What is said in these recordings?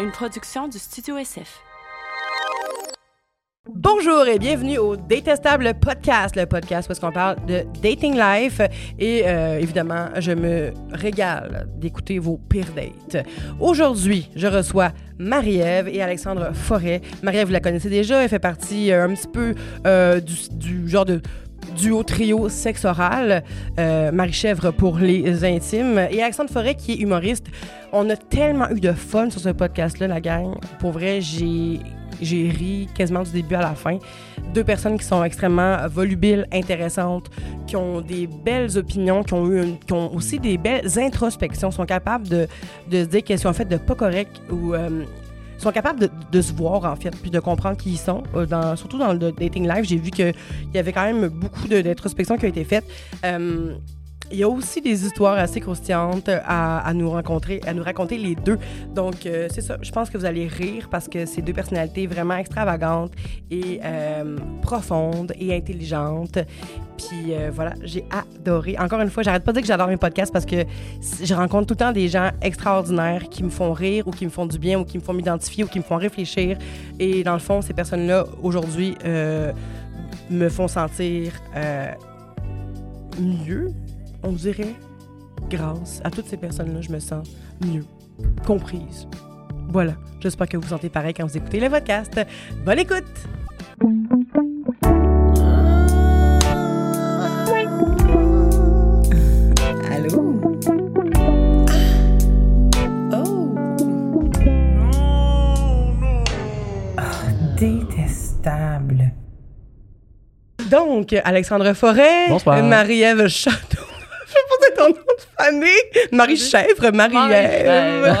une production du Studio SF. Bonjour et bienvenue au Détestable Podcast, le podcast où est-ce qu'on parle de dating life et euh, évidemment, je me régale d'écouter vos pires dates. Aujourd'hui, je reçois Marie-Ève et Alexandre Forêt. Marie-Ève, vous la connaissez déjà, elle fait partie euh, un petit peu euh, du, du genre de duo trio sexe oral, euh, Marie Chèvre pour les intimes et Alexandre Forêt qui est humoriste. On a tellement eu de fun sur ce podcast-là, la gang. Pour vrai, j'ai ri quasiment du début à la fin. Deux personnes qui sont extrêmement volubiles, intéressantes, qui ont des belles opinions, qui ont eu qui ont aussi des belles introspections, sont capables de, de se dire qu'elles sont faites de pas correct ou euh, sont capables de, se voir en fait, puis de comprendre qui ils sont. Euh, surtout dans le dating live, j'ai vu qu'il y avait quand même beaucoup de- d'introspection qui a été faite. Euh, il y a aussi des histoires assez croustillantes à, nous rencontrer, à nous raconter les deux. Donc, euh, c'est ça. Je pense que vous allez rire parce que c'est deux personnalités vraiment extravagantes et euh, profondes et intelligentes. Puis euh, voilà, j'ai adoré. Encore une fois, j'arrête pas de dire que j'adore mes podcasts parce que je rencontre tout le temps des gens extraordinaires qui me font rire ou qui me font du bien ou qui me font m'identifier ou qui me font réfléchir. Et dans le fond, ces personnes-là, aujourd'hui, me font sentir mieux, on dirait. Grâce à toutes ces personnes-là, je me sens mieux, comprise. Voilà, j'espère que vous vous sentez pareil quand vous écoutez le podcast. Bonne écoute! Allô? Oh! Détestable. Donc, Alexandre Forêt. Marie-Ève Château. Je sais pas c'est ton nom de famille. Marie-Chèvre, Marie-Ève.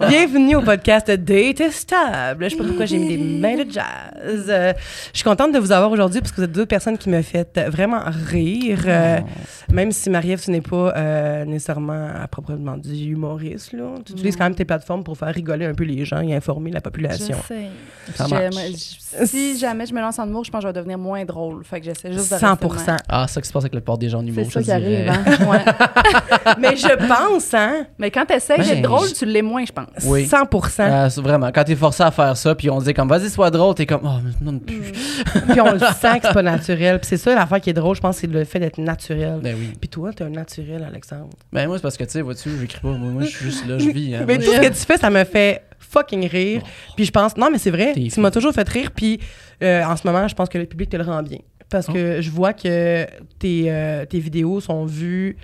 Bienvenue au podcast Détestable. Je sais pas pourquoi j'ai mis des mains de jazz. Euh, je suis contente de vous avoir aujourd'hui parce que vous êtes deux personnes qui me faites vraiment rire. Euh, même si Marie-Ève, ce n'est pas euh, nécessairement à proprement dit humoriste. Là. Tu utilises quand même tes plateformes pour faire rigoler un peu les gens et informer la population. Je sais. Ça J'aime- marche. j- Si jamais je me lance en humour, je pense que je vais devenir moins drôle. Fait que j'essaie juste de 100 rester de même. Ah, ça qui se passe avec le port des gens en humour, C'est ça je qui arrive, Ouais. Mais je pense, hein? Mais quand t'essayes Ben, d'être drôle, je- tu l'es moins, je pense. Oui. 100 Ah, c'est vraiment, quand t'es forcé à faire ça, puis on dit comme vas-y, sois drôle, t'es comme oh, mais non, plus. Puis on le sent que c'est pas naturel. Puis c'est ça l'affaire qui est drôle, je pense, c'est le fait d'être naturel. Ben oui. Puis toi, t'es un naturel, Alexandre. Ben moi, c'est parce que, tu sais, vois-tu, j'écris pas. Moi, je suis juste là, je vis. Hein. Mais Moi, tout ce que tu fais, ça me fait fucking rire. Puis je pense, non, mais c'est vrai, tu m'as toujours fait rire. Puis euh, en ce moment, je pense que le public te le rend bien. Parce que je vois que tes, euh, tes vidéos sont vues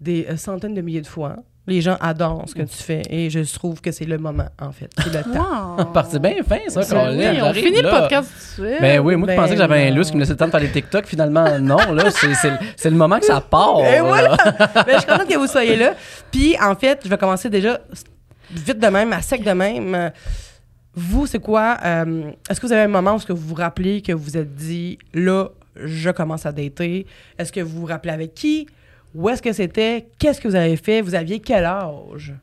des euh, centaines de milliers de fois. Les gens adorent ce que tu fais et je trouve que c'est le moment, en fait. C'est le temps. Wow. Que c'est bien fin, ça, Ben qu'on oui, l'aime. on finit le podcast tout de suite. Ben oui, moi qui Ben pensais que j'avais un lousse qui me laissait le temps de faire des TikTok, finalement, non, là, c'est, c'est, c'est le moment que ça part. Et voilà! Ben, je suis contente que vous soyez là. Puis, en fait, je vais commencer déjà vite de même, à sec de même. Vous, c'est quoi? euh, Est-ce que vous avez un moment où que vous vous rappelez que vous vous êtes dit, là, je commence à dater? Est-ce que vous vous rappelez avec qui? Où est-ce que c'était? Qu'est-ce que vous avez fait? Vous aviez quel âge?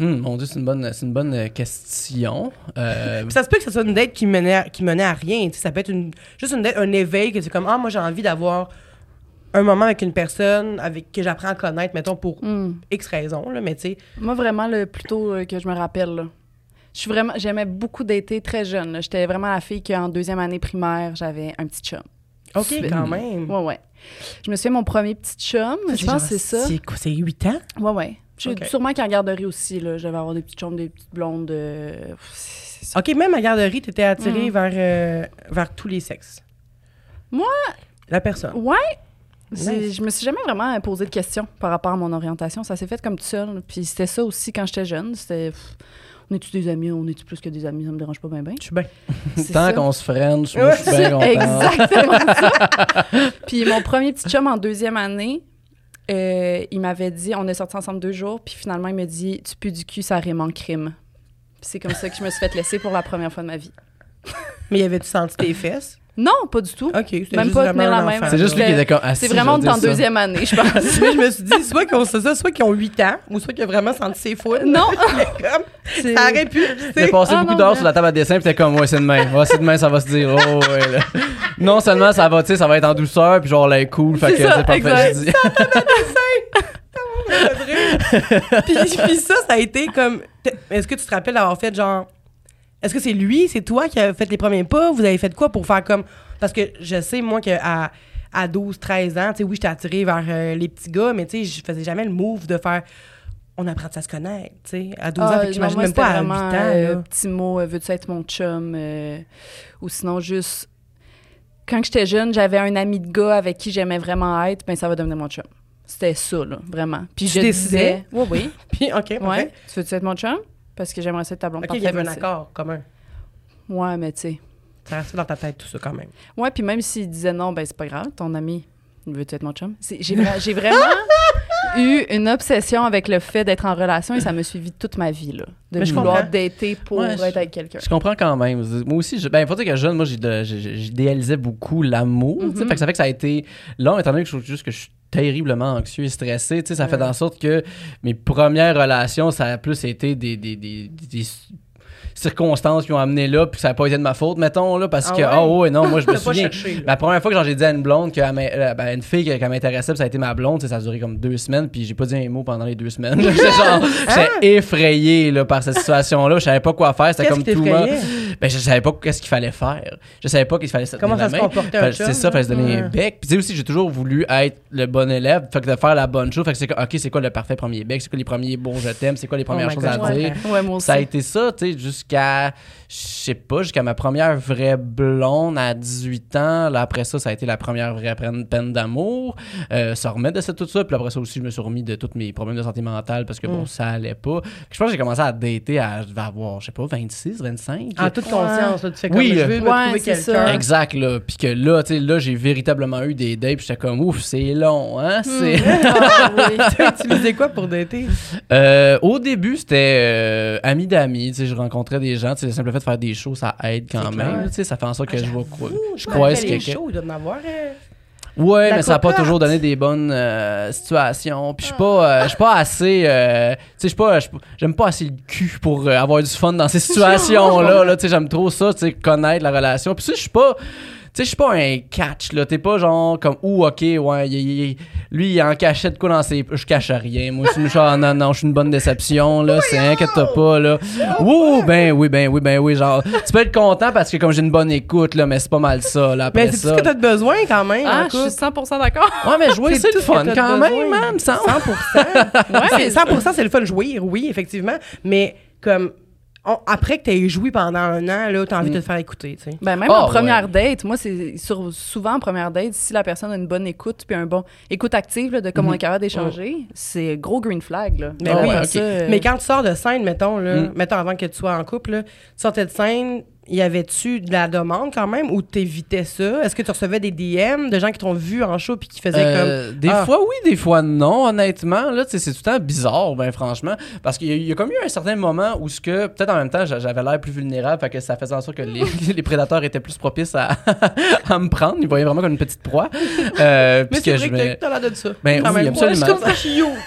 Hum, mon Dieu, c'est une bonne, c'est une bonne question. Euh, ça se peut que ce soit une date qui menait à, qui menait à rien. Ça peut être une, juste une date, un éveil que c'est comme, ah, moi, j'ai envie d'avoir un moment avec une personne avec que j'apprends à connaître, mettons, pour Hmm. X raisons, là, mais tu sais, Moi, vraiment, le plus tôt euh, que je me rappelle, là. Je suis vraiment, j'aimais beaucoup dater très jeune. J'étais vraiment la fille qu'en deuxième année primaire, j'avais un petit chum. OK, Suite. quand même. Ouais, ouais. Je me souviens, mon premier petit chum, je pense que c'est ça. C'est quoi, c'est 8 ans? Ouais, ouais. Je- Ok. Sûrement qu'en garderie aussi, là. J'avais avoir des petites chums, des petites blondes. euh. OK, même à garderie, t'étais attirée Mm. vers, euh, vers tous les sexes. Moi? La personne. Ouais. Nice. Je me suis jamais vraiment posé de questions par rapport à mon orientation. Ça s'est fait comme tout seul. Puis c'était ça aussi quand j'étais jeune. C'était. pff, on est-tu des amis? On est-tu plus que des amis? Ça me dérange pas bien, bien. Je suis bien. C'est Tant qu'on se moi, je suis bien content. Exactement ça. Puis mon premier petit chum en deuxième année, euh, il m'avait dit, on est sortis ensemble deux jours, puis finalement il me dit, tu pues du cul, ça rime en crime. Puis c'est comme ça que je me suis fait laisser pour la première fois de ma vie. Mais y avait-tu senti tes fesses? Non, pas du tout. OK, Même pas tenir la même. C'est juste lui qui était comme. Ah, C'est vraiment en deuxième année, je pense. Mais je me suis dit, soit qu'ils ont c'est ça, soit qu'ils ont 8 ans, ou soit qu'ils ont vraiment senti ses foules. non, Comme, ça aurait pu. tu Il a sais. passé Ah, beaucoup d'heures sur la table à dessin, puis t'es comme, ouais, c'est demain. Ouais, c'est demain, ça va se dire. Oh, ouais, là. Non seulement ça va, tu sais, ça va être en douceur, puis genre, là, cool. Fait que C'est parfait. dis. puis, puis ça, ça a été comme. t- Est-ce que tu te rappelles d'avoir fait genre. Est-ce que c'est lui, c'est toi qui a fait les premiers pas? Vous avez fait quoi pour faire comme. Parce que je sais, moi, qu'à à 12, 13 ans, tu sais, oui, j'étais attirée vers euh, les petits gars, mais tu sais, je faisais jamais le move de faire. On apprend à se connaître, tu sais. À 12 ans, Ah, fait que j'imagine même pas à 8 vraiment, ans. euh, petit mot, euh, veux-tu être mon chum? euh, ou sinon, juste. Quand j'étais jeune, j'avais un ami de gars avec qui j'aimais vraiment être, ben ça va devenir mon chum. C'était ça, là, vraiment. Puis Tu je décidais? disais. Oui, oui. Puis, OK. Ouais. Tu veux-tu être mon chum? Parce que j'aimerais ça être ta blonde. OK, il y avait un accord commun. Ouais, mais tu sais. Ça restait dans ta tête, tout ça, quand même. Ouais, puis même s'il disait non, ben c'est pas grave, ton ami, veux-tu être mon chum? J'ai vra- j'ai vraiment eu une obsession avec le fait d'être en relation et ça me suivi toute ma vie, là. De Mais vouloir dater pour Ouais, je- être avec quelqu'un. Je comprends quand même. Moi aussi, je, ben, faut dire que jeune, moi, j'idéalisais beaucoup l'amour. Fait que ça fait que ça a été long, étant donné que je trouve juste que je suis terriblement anxieux et stressé. tu sais, Ça fait en sorte que mes premières relations, ça a plus été des, des, des, des circonstances qui ont amené là, puis ça n'a pas été de ma faute, mettons, là, parce Ah que, ouais? oh, ouais, non, moi, je me souviens. cherché. La première fois que j'ai dit à une blonde, que, euh, ben, une fille qu'elle m'intéressait, ça a été ma blonde, ça a duré comme deux semaines, puis j'ai pas dit un mot pendant les deux semaines. J'étais genre, j'étais effrayé là, par cette situation-là, je savais pas quoi faire, c'était comme qui tout? Ben, je savais pas qu'est-ce qu'il fallait faire. Je savais pas qu'il fallait se Comment ça la se main. comportait un Fallait- chum, C'est ça, fallait se donner un bec. Puis tu sais aussi, j'ai toujours voulu être le bon élève, fait que de faire la bonne chose. Fait que c'est OK, c'est quoi le parfait premier bec? C'est quoi les premiers bons je t'aime? C'est quoi les premières my choses God, à dire? comprends. Ouais, moi aussi. Ça a été ça, tu sais, jusqu'à, je sais pas, jusqu'à ma première vraie blonde à 18 ans. Là, après ça, ça a été la première vraie peine, d'amour. Euh, ça remet de ça, tout ça. Puis après ça aussi, je me suis remis de tous mes problèmes de santé mentale parce que Mm. bon, ça allait pas. Puis je pense que j'ai commencé à dater à, avoir, je sais pas, 26, 25. En conscience, là, tu fais comme Oui, je veux me ouais, trouver quelqu'un. Exact, là. Puis que là, tu sais, là, j'ai véritablement eu des dates. Puis j'étais comme, ouf, c'est long, hein? C'est... Ah, oui. Utilisé quoi pour dater? Euh, au début, c'était euh, ami d'amis. Tu sais, je rencontrais des gens. Tu sais, le simple fait de faire des shows, ça aide quand C'est même. Tu sais, ça fait en sorte que je vois quoi. Je shows, il doit en avoir. euh, Ouais, La mais ça n'a pas toujours donné des bonnes euh, situations. Puis je suis pas, euh, je suis pas assez, euh, tu sais, je suis pas, j'aime pas assez le cul pour euh, avoir du fun dans ces situations-là. Là, tu sais, j'aime trop ça, tu sais, connaître la relation. Puis ça, je suis pas. Tu sais, je suis pas un catch, là. T'es pas genre comme, ouh, ok, ouais, il- il- lui, il en cachait de quoi dans ses. Je cache rien. Moi, je suis genre, non, non, je suis une bonne déception, là. C'est inquiète-toi pas, là. Ouh, ben oui, ben oui, ben oui. Genre, tu peux être content parce que comme j'ai une bonne écoute, là, mais c'est pas mal ça, là. Après Mais c'est tout ce que t'as de besoin quand même. Ah, je suis couple? 100% d'accord. Ouais, mais jouer, C'est le fun quand besoin. même, man, me semble. 100 ouais, mais 100 c'est le fun de jouir, oui, effectivement. Mais comme on- après que tu aies joui pendant un an, là, t'as envie de te faire écouter, tu sais. Ben, même Ah, en première ouais. date, moi, c'est sur- souvent en première date, si la personne a une bonne écoute, puis un bon écoute active, là, de comment on est capable d'échanger, c'est gros green flag. Là. Mais Ah oui, ouais, ça, euh, Mais quand tu sors de scène, mettons, là, Mm. mettons avant que tu sois en couple, là, tu sortais de scène, y avait-tu de la demande quand même ou t'évitais ça? Est-ce que tu recevais des DM de gens qui t'ont vu en show puis qui faisaient Euh, des Ah. fois oui, des fois non, honnêtement. Là, c'est tout le temps bizarre, ben franchement. Parce qu'il y, y a comme eu un certain moment où ce que, peut-être en même temps, j'a- j'avais l'air plus vulnérable, fait que ça faisait en sorte que les, les prédateurs étaient plus propices à, à me prendre. Ils voyaient vraiment comme une petite proie. Euh, Mais c'est vrai je que t'as- l'air de ça. Ben Quand oui, même. absolument. Ouais, je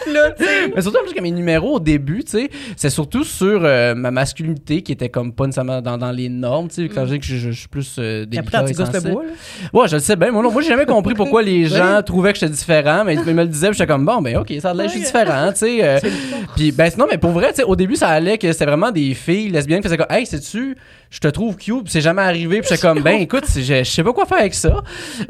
cute, là. Mais surtout, plus que mes numéros au début, tu sais, c'est surtout sur euh, ma masculinité qui était comme pas nécessairement dans, dans les normes, tu sais, quand je dis que je, suis plus euh, délicat Après, tu le bois, là? Ouais, je le sais bien. Moi, non, moi j'ai jamais compris pourquoi les gens trouvaient que j'étais différent, mais ils me le disaient, puis j'étais comme bon, ben ok, ça a l'air, je suis différent, tu sais. euh, puis ben sinon, mais pour vrai, tu sais, au début ça allait que c'était vraiment des filles lesbiennes qui faisaient comme, hey, sais-tu, je te trouve cute, c'est jamais arrivé, puis j'étais comme, ben écoute, c'est- je, je sais pas quoi faire avec ça,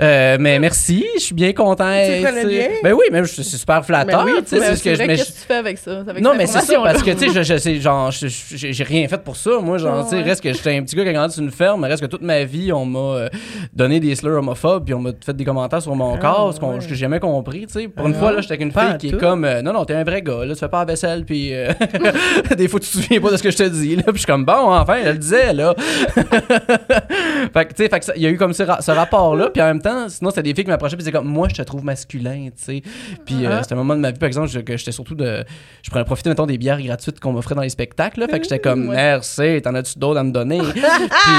Euh, mais merci, je suis bien content. tu bien? Ben oui, mais je suis super flatteur, Ben oui, tu sais, mais c'est ce que c'est je. qu'est-ce que tu fais avec ça? Avec non, mais c'est ça, parce que, tu sais, je, je, genre, j'ai rien fait pour ça. Moi, genre, tu sais, Ouais. reste que j'étais un petit gars qui a grandi sur une ferme, mais reste que toute ma vie, on m'a euh, donné des slurs homophobes, puis on m'a fait des commentaires sur mon corps, ce ouais. j'ai jamais compris, tu sais. Pour une Ah, fois, là, j'étais avec une fille qui tout. est comme, euh, non, non, t'es un vrai gars, là, tu fais pas la vaisselle, puis euh, des fois, tu te souviens pas de ce que je te dis, là, puis je suis comme, bon, enfin, elle le disait, là. fait que, tu sais, il y a eu comme ce, ra- ce rapport-là, puis en même temps, sinon, c'était des filles qui m'approchaient, puis disaient comme, moi, je te trouve masculin, tu sais. Puis euh, Ah. c'était un moment de ma vie, par exemple, je- que j'étais surtout de. Je prenais profiter, mettons, des bières gratuites qu'on m'offrait dans les spectacles, là. Fait que j'étais comme, merci, t'en as-tu d'autres à me donner?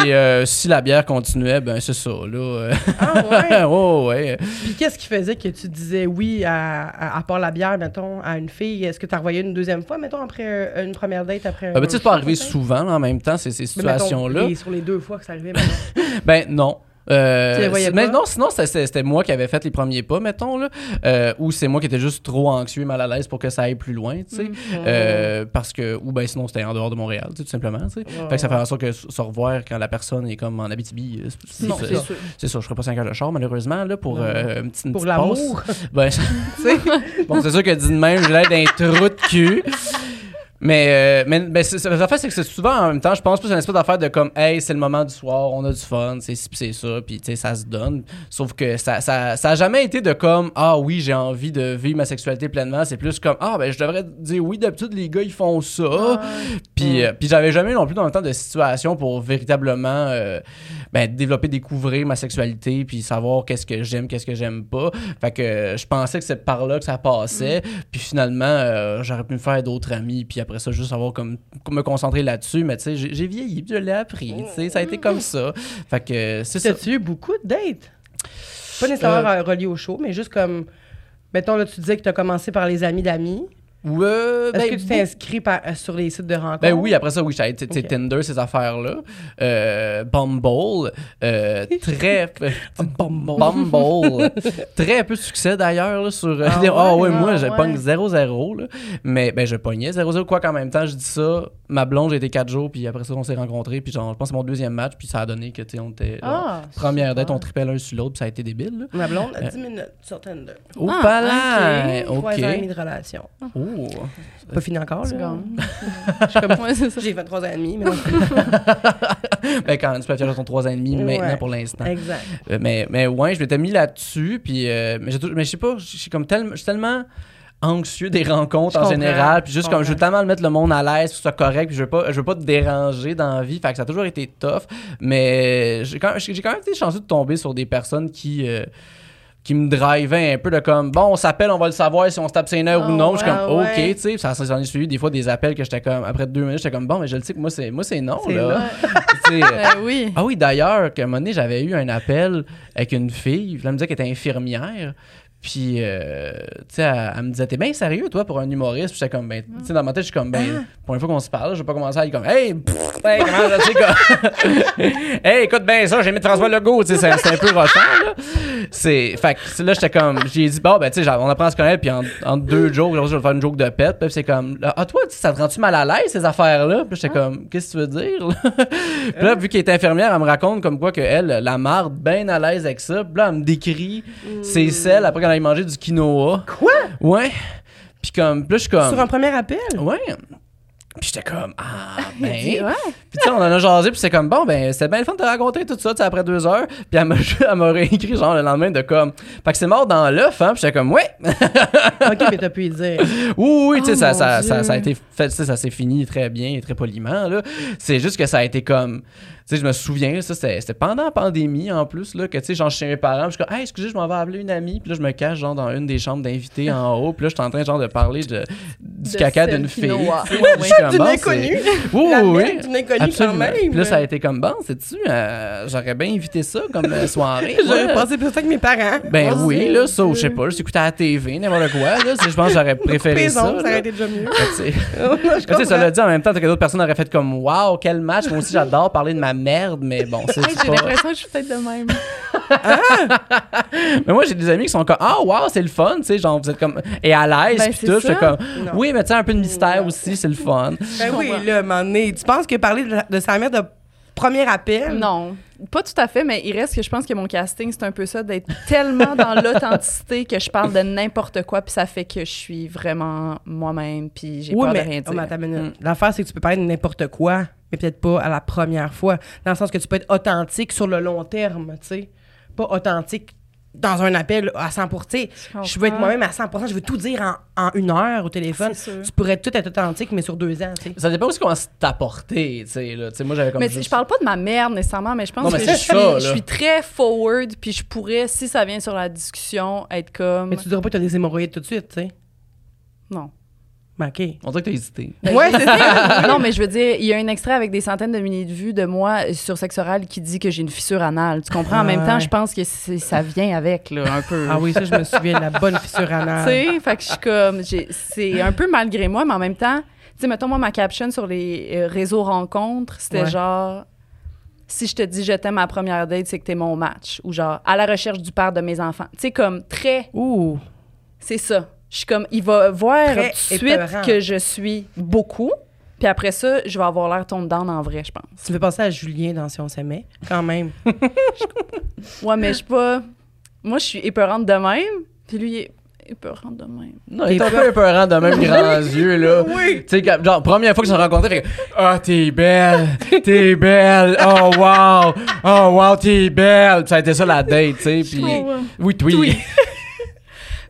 puis euh, si la bière continuait, ben, c'est ça, là. Ah ouais. oh, ouais. Puis qu'est-ce qui faisait que tu disais oui à, à, à part la bière, mettons, à une fille? Est-ce que tu envoyé une deuxième fois, mettons, après euh, une première date, après un. Euh, ben, tu sais, c'est pas arrivé souvent, là, en même temps, ces, ces Mais les- sur les deux fois que ça arrivait. Ben non. Euh, mais non, sinon, c'était- moi qui avais fait les premiers pas, mettons, là. Euh, ou c'est moi qui étais juste trop anxieux et mal à l'aise pour que ça aille plus loin, tu sais. Mm. Euh, parce que, ou ben sinon, c'était en dehors de Montréal, tout simplement, tu sais. Fait que ça fait en sorte que se revoir quand la personne est comme en Abitibi, euh, c'est- Non, c'est- c'est sûr. ça. Je ferais pas 5 heures de char, malheureusement, là, pour euh, une petite, Pour l'amour. Ben, bon, c'est sûr que dit de même, j'ai l'air d'un trou de cul. Mais, euh, mais, mais c'est, c'est- la fait, c'est que c'est souvent en même temps, je pense plus à une espèce d'affaire de comme, hey, c'est le moment du soir, on a du fun, c'est ci, pis c'est ça, puis tu sais, ça se donne. Sauf que ça, ça, ça a jamais été de comme, ah oui, j'ai envie de vivre ma sexualité pleinement. C'est plus comme, ah ben, je devrais dire oui, d'habitude, les gars, ils font ça. Puis, euh, puis j'avais jamais non plus dans le temps de situation pour véritablement euh, ben, développer, découvrir ma sexualité, puis savoir qu'est-ce que j'aime, qu'est-ce que j'aime pas. Fait que euh, je pensais que c'est par là que ça passait. Puis finalement, euh, j'aurais pu me faire d'autres amis, puis après ça, juste savoir comme me concentrer là-dessus. Mais tu sais, j'ai vieilli, puis je l'ai appris. Tu sais, ça a été comme ça. Fait que c'est ça. T'as-tu eu beaucoup de dates? Pas nécessairement euh, relié au show, mais juste comme. Mettons, là, tu disais que tu as commencé par les amis d'amis. Ouais, Est-ce ben, que tu t'es inscrit par- euh, sur les sites de rencontres? Ben oui, après ça, oui, j'avais, tu sais, Ok. Tinder, ces affaires-là. Euh, Bumble, euh, très... Bumble. très peu de succès, d'ailleurs, là, sur... Ah Ah ouais? ouais, moi, Ah je ouais. pogne 0-0, là. Mais, ben, je pognais 0-0, quoi qu'en même temps, je dis ça, ma blonde, j'ai été 4 jours, puis après ça, on s'est rencontrés, puis genre, je pense que c'est mon deuxième match, puis ça a donné que, tu sais, on était... genre, Ah, première date, on tripait l'un sur l'autre, puis ça a été débile, là. Ma blonde a Euh, 10 minutes sur Tinder. Oh, Ah, pas là! Trois ans et demi OK. de relation. Oh. Pas fini encore, là? Je suis comme- Ouais, c'est ça. J'ai fait trois ans et demi, mais ben, quand tu peux faire ton 3 ans et demi, maintenant, pour l'instant. exact. Euh, mais, mais ouais, je m'étais mis là-dessus, puis euh, mais, je sais pas, je suis comme tellement, je suis tellement anxieux des rencontres Je en général, puis juste je comme je veux tellement mettre le monde à l'aise, que ce soit correct, puis je veux pas, je veux pas te déranger dans la vie, fait que ça a toujours été tough, mais j'ai quand, j'ai quand même été chanceux de tomber sur des personnes qui euh, qui me drivaient un peu de comme bon on s'appelle on va le savoir si on se tape ses nerfs ou non je suis comme ok ouais. tu sais ça j'en ai suivi des fois des appels que j'étais comme après deux minutes j'étais comme bon mais je le sais que moi c'est moi c'est non là euh, Ben oui. ah oui, d'ailleurs, qu'à un moment donné, j'avais eu un appel avec une fille. Elle me disait qu'elle était infirmière. Puis, euh, tu sais, elle, elle me disait, t'es bien sérieux, toi, pour un humoriste? Puis j'étais comme, ben, tu sais, dans ma tête, je suis comme, ben, pour une fois qu'on se parle, je vais pas commencer à aller comme, hey, pff, hey, comment ça, tu sais, comme, hey, écoute bien ça, j'ai mis François Legault, tu sais, c'est un peu rochant, là. C'est, fait que là, j'étais comme, j'ai dit, bon, ben, tu sais, on apprend à se connaître, puis en, en deux jours, je vais faire une joke de pète, puis c'est comme, ah, toi, ça te rend-tu mal à l'aise, ces affaires-là? Puis j'étais comme, qu'est-ce que tu veux dire, là? Puis là, vu qu'elle est infirmière, elle me raconte comme quoi qu'elle, la marde, bien à l'aise avec ça. Puis là, elle me décrit ses selles après qu'elle ait mangé du quinoa. Quoi? Ouais. Puis comme, puis là, je suis comme. Sur un premier appel? Ouais. Puis j'étais comme, ah, ben. Puis tu sais, on en a jasé, puis c'est comme, bon, ben, c'était bien le fun de te raconter tout ça, tu sais, après deux heures. Puis elle m'a elle m'a réécrit, genre, le lendemain, de comme, fait que c'est mort dans l'œuf, hein. Puis j'étais comme, ouais. ok, mais t'as pu y dire. Oui, oui, tu sais, Oh, ça, mon ça, ça, ça a été fait, tu sais, ça s'est fini très bien et très poliment, là. C'est juste que ça a été comme, sais, je me souviens, ça, c'était pendant la pandémie, en plus, là, que, tu sais, genre, chez mes parents, je suis comme, hey, excusez, je m'en vais appeler une amie, puis là, je me cache, genre, dans une des chambres d'invités en haut, puis là, je suis en train, genre, de parler de, du De caca d'une fille. D'une inconnue. Oui, oui, d'une inconnue quand même. Puis là, ça a été comme, bon, sais-tu, euh, j'aurais bien invité ça comme euh, soirée. J'aurais passé plus ça que mes parents. Ben Oh, oui, là, ça, je sais pas, je écouté à la TV, n'importe quoi, là. Je pense que j'aurais préféré ça. ça aurait été déjà mieux. Tu sais, ça l'a dit en même temps que d'autres personnes auraient fait comme Waouh, quel match. Moi aussi, j'adore parler de ma merde, mais bon, c'est Hey, J'ai pas. l'impression que je suis peut-être de même. Mais moi, j'ai des amis qui sont comme Ah, waouh, c'est le fun, tu sais, genre, vous êtes comme. Et à l'aise, Ben, puis c'est tout. Je comme Non. Oui, mais tu sais, un peu de mystère aussi, c'est le fun. Ben oui, là, à un moment donné, tu penses que parler de, de sa mère de premier appel? Non, pas tout à fait, mais il reste que je pense que mon casting, c'est un peu ça, d'être tellement dans l'authenticité que je parle de n'importe quoi, puis ça fait que je suis vraiment moi-même, puis j'ai Oui, peur mais, de rien oh, dire. minute. L'affaire, c'est que tu peux parler de n'importe quoi, mais peut-être pas à la première fois. Dans le sens que tu peux être authentique sur le long terme, tu sais. Pas authentique dans un appel à 100 tu sais. Je veux être moi-même à 100 je veux tout dire en, en une heure au téléphone. Tu pourrais tout être authentique, mais sur deux ans, tu sais. Ça dépend aussi comment c'est apporté, tu sais. là. Tu sais, moi, j'avais comme. Mais juste- je parle pas de ma merde nécessairement, mais je pense Non, mais que je suis, ça, je suis très forward, puis je pourrais, si ça vient sur la discussion, être comme. Mais tu diras pas que tu as des hémorroïdes tout de suite, tu sais. Non. Ben, OK. On dirait que t'as hésité. Ouais, c'est ça. non, mais je veux dire, il y a un extrait avec des centaines de milliers de vues de moi sur sexe oral qui dit que j'ai une fissure anale. Tu comprends? En même temps, Ouais. je pense que ça vient avec, là, un peu. Ah oui, ça, je me souviens de la bonne fissure Tu anale. sais, fait que je suis comme, c'est un peu malgré moi, mais en même temps, tu sais, mettons, moi, ma caption sur les euh, réseaux rencontres, c'était Ouais. genre, si je te dis je t'aime à première date, c'est que t'es mon match. Ou genre, à la recherche du père de mes enfants. Tu sais, comme très. Ouh. C'est ça. Je suis comme, il va voir Très tout de suite épeurant. que je suis beaucoup. Puis après ça, je vais avoir l'air tombe down en vrai, je pense. Tu me fais penser à Julien dans Si on s'aimait, quand même. Ouais, mais je suis pas. Moi, je suis épeurante de même. Puis lui, il est épeurante de même. Non, il est un peu épeurant de même grands yeux, là. Oui. Tu sais, genre, première fois que je l'ai rencontré, fait que, Ah, t'es belle, t'es belle, oh wow, oh wow, t'es belle. Ça a été ça la date, tu sais, puis. Ouais. Oui, oui.